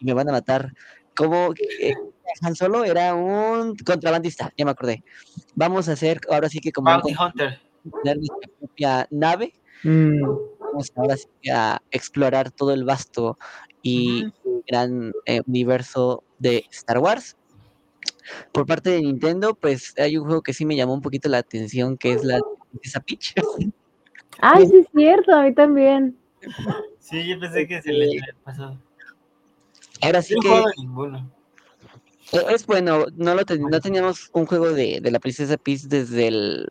y me van a matar. Como eh, Han Solo era un contrabandista, ya me acordé. Vamos a hacer ahora sí que como un Bounty Hunter. tener nuestra propia nave Mm, vamos ahora sí que a explorar todo el vasto y gran eh, universo de Star Wars. Por parte de Nintendo, pues hay un juego que sí me llamó un poquito la atención, que es la Princesa Peach. Ay, sí, es cierto, a mí también. Sí, yo pensé que se le había pasado. Ahora sí no que juego ninguno. Es bueno, no, lo ten- no teníamos un juego de, de la Princesa Peach desde el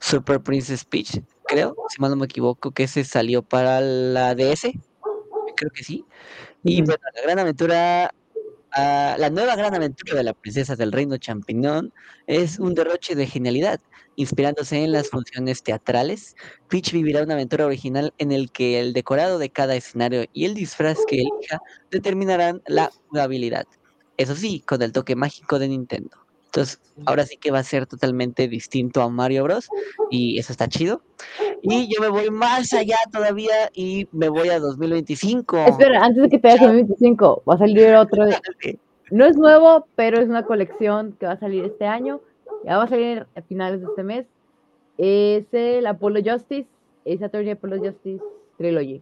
Super Princess Peach, creo, si mal no me equivoco, que ese salió para la DS, creo que sí. Y bueno, la gran aventura, ah, la nueva gran aventura de la princesa del reino champiñón es un derroche de genialidad. Inspirándose en las funciones teatrales, Peach vivirá una aventura original en el que el decorado de cada escenario y el disfraz que elija determinarán la jugabilidad. Eso sí, con el toque mágico de Nintendo. Entonces, ahora sí que va a ser totalmente distinto a Mario Bros. Y eso está chido. Y yo me voy más allá todavía y me voy a 2025. Espera, antes de que te vayas a 2025, va a salir otro. No es nuevo, pero es una colección que va a salir este año. Ya va a salir a finales de este mes. Es el Apollo Justice, Ace Attorney Apollo Justice Trilogy.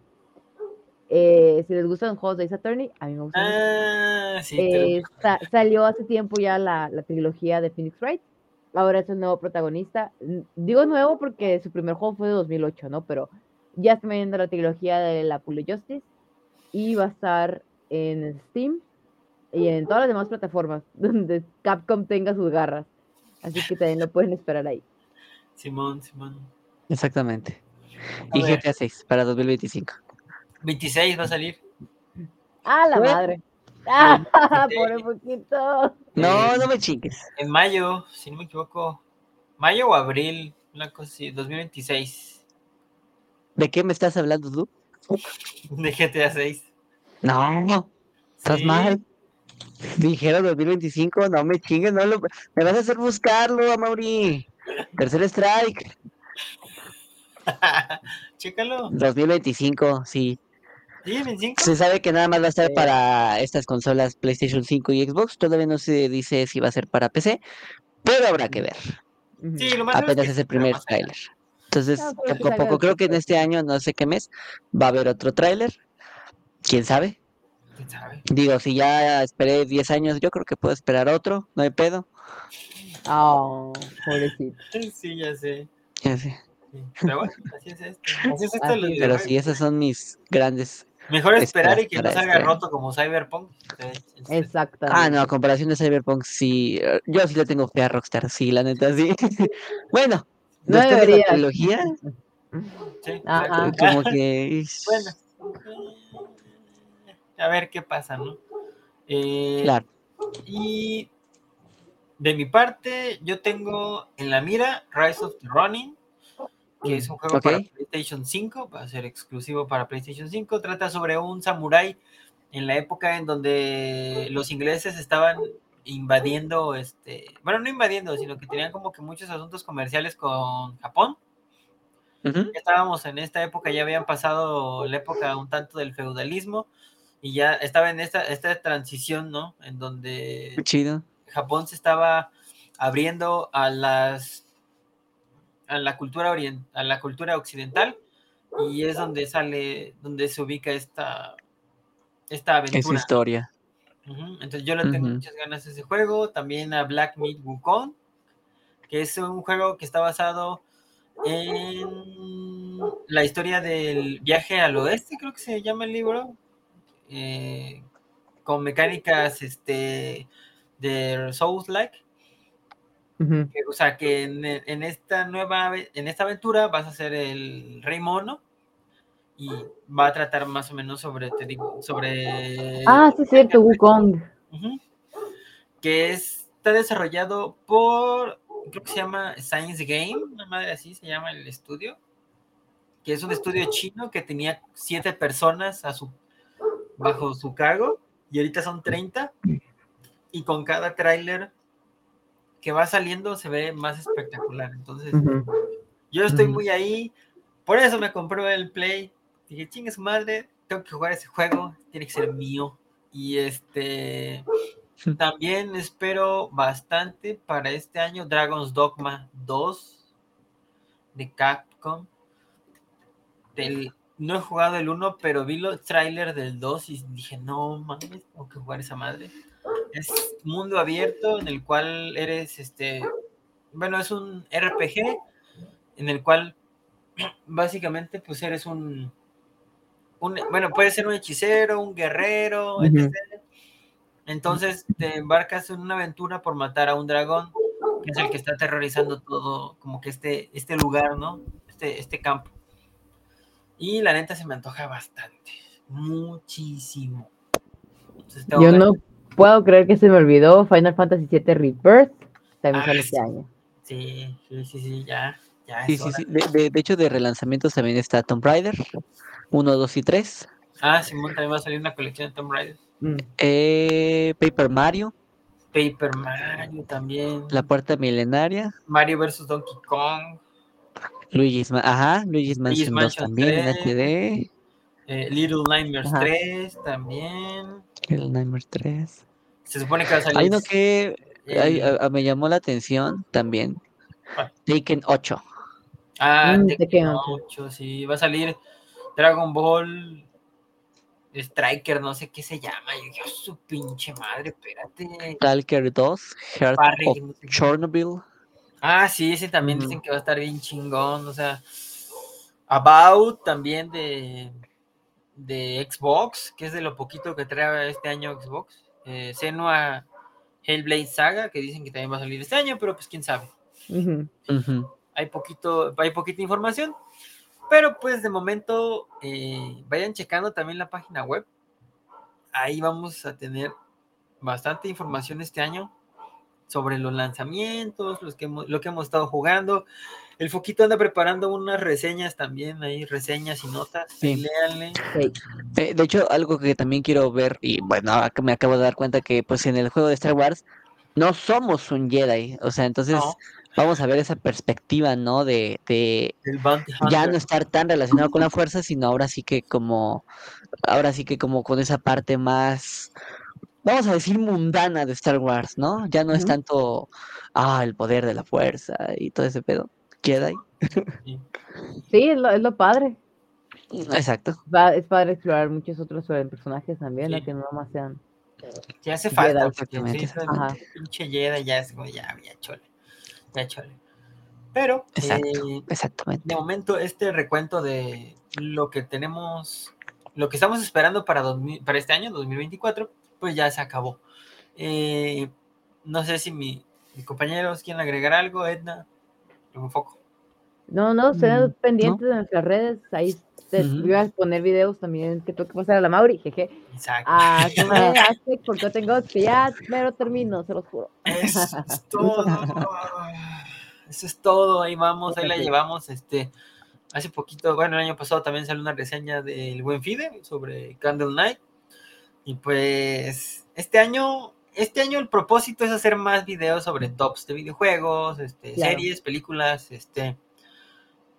Eh, si les gustan los juegos de Ace Attorney, a mí me gustan. Ah, sí, Eh, sa- salió hace tiempo ya la, la trilogía de Phoenix Wright. Ahora es el nuevo protagonista. Digo nuevo porque su primer juego fue de 2008, ¿no? Pero ya está viendo la trilogía de la Apollo Justice y va a estar en Steam y en todas las demás plataformas donde Capcom tenga sus garras. Así que también lo pueden esperar ahí. Simón, Simón. Exactamente. A Y ver. GTA 6 para 2025. 26 va a salir. ¡Ah, la madre! ¡Ah, por un poquito! No, no me chingues. En mayo, si no me equivoco. Mayo o abril, una cosa así, 2026. ¿De qué me estás hablando tú? De GTA 6. No, estás Sí. mal. Dijeron 2025, no me chingues, no lo... me vas a hacer buscarlo, Amaury. Tercer strike, Chécalo. 2025, sí. Sí, 25. Se sabe que nada más va a estar para estas consolas PlayStation 5 y Xbox. Todavía no se dice si va a ser para PC, pero habrá que ver. Ujú. Sí, lo más seguro Apenas es el primer tráiler. Entonces, No, poco a poco, creo que en este año, no sé qué mes, va a haber otro tráiler. ¿Quién sabe? ¿Quién sabe? Digo, si ya esperé 10 años, yo creo que puedo esperar otro, no hay pedo. Oh, pobrecito. Sí, ya sé. Ya sé. Sí. Pero bueno, así es esto. Así es esto. Pero sí, esas son mis grandes. Mejor esperar y que no salga este año. roto como Cyberpunk. Exactamente. Ah, no, a comparación de Cyberpunk, sí. eh, Yo sí le tengo fe a Rockstar, sí, la neta, sí. bueno, No después de la trilogía, Sí, Ajá. exacto. como que. Bueno. A ver qué pasa, ¿no? Eh, Claro. Y de mi parte, yo tengo en la mira Rise of the Ronin, que es un juego para PlayStation 5, va a ser exclusivo para PlayStation 5. Trata sobre un samurái en la época en donde los ingleses estaban invadiendo, este, bueno, no invadiendo, sino que tenían como que muchos asuntos comerciales con Japón. Estábamos en esta época, ya habían pasado la época un tanto del feudalismo y ya estaba en esta, esta transición, ¿no? En donde Chido. Japón se estaba abriendo a las a la cultura orient, a la cultura occidental y es donde sale donde se ubica esta esta Es aventura. historia. Ujú, Entonces yo le tengo muchas ganas a ese juego, también a Black Myth Wukong, que es un juego que está basado en la historia del viaje al oeste, creo que se llama el libro, eh, con mecánicas este, de Souls-like. Que- O sea, que en, en esta nueva, en esta aventura vas a ser el rey mono y va a tratar más o menos sobre, te digo, sobre... Ah, sí, es cierto, Wukong. Ujú. que es- está desarrollado por, creo que se llama Science Game, una madre así se llama el estudio, que es un estudio chino que tenía siete personas a su, bajo su cargo y ahorita son 30 y con cada tráiler que va saliendo se ve más espectacular. Entonces, yo estoy muy ahí, por eso me compré el Play. Dije, chingue su madre, tengo que jugar ese juego, tiene que ser mío. Y este, también espero bastante para este año Dragon's Dogma 2 de Capcom. Del, no he jugado el 1, pero vi los trailers del 2 y dije, no mames, tengo que jugar esa madre. Es mundo abierto en el cual eres este, bueno, es un RPG en el cual básicamente pues eres un, un bueno, puede ser un hechicero, un guerrero, etc. Entonces te embarcas en una aventura por matar a un dragón, que es el que está aterrorizando todo, como que este, este lugar, ¿no? Este, este campo. Y la neta se me antoja bastante, muchísimo. Entonces, Yo no puedo creer que se me olvidó Final Fantasy VII Rebirth. También Ah, sale sí. este año. Sí, sí, sí, sí, ya, ya Sí, es sí, hora. sí. De, de- de hecho, de relanzamientos también está Tomb Raider 1, 2 y 3. Ah, Simón, también va a salir una colección de Tomb Raider. Mm. Eh, Paper Mario, Paper Mario también. La Puerta Milenaria, Mario vs. Donkey Kong. Luigi's, Ma- ajá, Luigi's Mansion 2 Mansion también en 3. HD, eh, Little Nightmares Ajá. 3 también. El Nightmares 3. Se supone que va a salir. Hay uno que ay, el- a- a- me llamó la atención también. ¿Cuál? Taken 8. Ah, Mm, Tekken 8, sí. Va a salir Dragon Ball Striker, no sé qué se llama. Yo dije, "Oh, su pinche madre, espérate. Stalker 2, Heart Parry, of no sé. Chernobyl. Ah, sí, ese también Ujú. dicen que va a estar bien chingón. O sea, About también de, de Xbox, que es de lo poquito que trae este año Xbox. eh, Senua Hellblade Saga, que dicen que también va a salir este año, pero pues quién sabe. Ujú. Ujú. Hay poquito, hay poquita información. Pero pues de momento eh, vayan checando también la página web. Ahí vamos a tener bastante información este año sobre los lanzamientos, los que hemos- lo que hemos estado jugando. El Foquito anda preparando unas reseñas también, ahí reseñas y notas. Sí. Léanle. Sí. Eh, de hecho, algo que también quiero ver, y bueno, que me acabo de dar cuenta que pues en el juego de Star Wars no somos un Jedi, o sea, entonces No. vamos a ver esa perspectiva, ¿no? De, de ya no estar tan relacionado con la fuerza, sino ahora sí que como, ahora sí que como con esa parte más, vamos a decir, mundana de Star Wars, ¿no? Ya no es tanto, ah, el poder de la fuerza y todo ese pedo. Jedi. Sí, es lo, es lo padre. Exacto. Va- es padre explorar muchos otros eh, personajes también, ¿no? Sí. que no más sean. Ya hace Jedi, falta. porque exactamente, sí, exactamente. realmente, pinche Jedi ya es como, ya, ya chole. Ya chole. Pero, Exacto. eh, Exactamente. de momento, este recuento de lo que tenemos, lo que estamos esperando para, 2000 para este año, 2024, pues ya se acabó. Eh, no sé si mi, mis compañeros quieren agregar algo, Edna, un foco. No, no, estén Mm, pendientes de nuestras redes. Ahí te voy a poner videos también que tengo que pasar a la Mauri, jeje. Exacto. Ah, que me hace porque tengo que ya, pero termino, se los juro. Eso es todo. Eso es todo. Ahí vamos, ahí la llevamos. Este, hace poquito, bueno, el año pasado también salió una reseña del Buen Fide sobre Candle Night. Y pues, este año, este año el propósito es hacer más videos sobre tops de videojuegos, este, Claro. series, películas, este.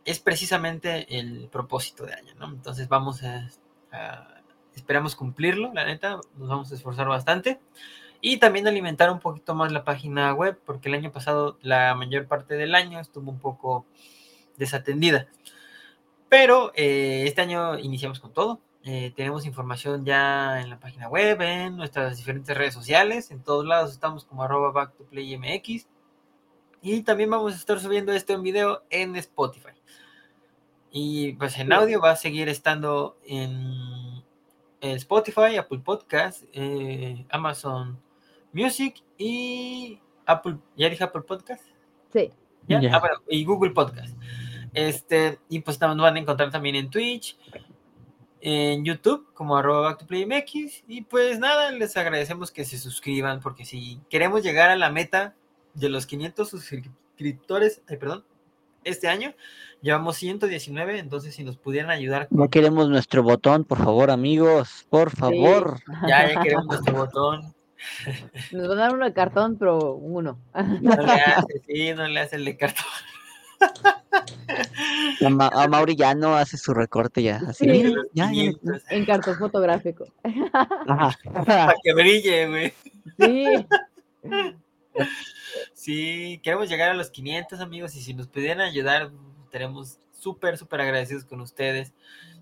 Es precisamente el propósito de año, ¿no? Entonces vamos a, a- esperamos cumplirlo, la neta, nos vamos a esforzar bastante. Y también alimentar un poquito más la página web, porque el año pasado, la mayor parte del año, estuvo un poco desatendida. Pero eh, este año iniciamos con todo. Eh, tenemos información ya en la página web, en nuestras diferentes redes sociales. En todos lados estamos como arroba back to play MX. Y también vamos a estar subiendo esto en video en Spotify. Y pues en audio va a seguir estando en en Spotify, Apple Podcast, eh, Amazon Music y Apple, ya dije Apple Podcast, Sí, ¿ya? Ya. Ah, bueno, y Google Podcast. Este, y pues también nos van a encontrar también en Twitch, en YouTube, como arroba back to play MX. Y pues nada, les agradecemos que se suscriban, porque si queremos llegar a la meta de los 500 suscriptores, ay, perdón, este año, llevamos 119, entonces si nos pudieran ayudar No queremos nuestro botón, por favor, amigos, por favor. Ya, ya queremos nuestro botón. nos van a dar uno de cartón, pero uno. No le hace, sí, no le hace el de cartón. A, Ma- a Mauri ya no hace su recorte ya. Así, Sí. mira, ya, 500, en cartón fotográfico. Ajá. Para que brille, güey. Sí, Sí, queremos llegar a los 500, amigos, y si nos pudieran ayudar, estaremos súper, súper agradecidos con ustedes.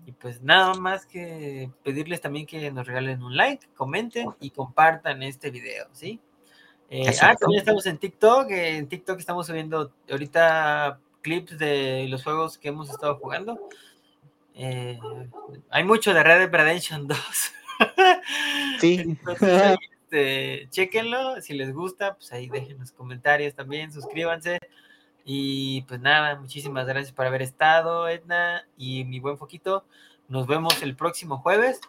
Y pues nada más que pedirles también que nos regalen un like, comenten y compartan este video, ¿sí? Eh, ah, también estamos en TikTok. En TikTok estamos subiendo ahorita clips de los juegos que hemos estado jugando. Eh, hay mucho de Red Dead Redemption 2. Sí. Entonces, ahí, este, chéquenlo. Si les gusta, pues ahí dejen los comentarios también. Suscríbanse. Y pues nada, muchísimas gracias por haber estado, Edna y mi buen Foquito. Nos vemos el próximo jueves.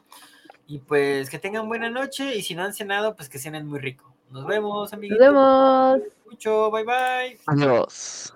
Y pues que tengan buena noche. Y si no han cenado, pues que cenen muy rico. Nos vemos, nos amiguitos. vemos. Mucho. Bye bye. Adiós.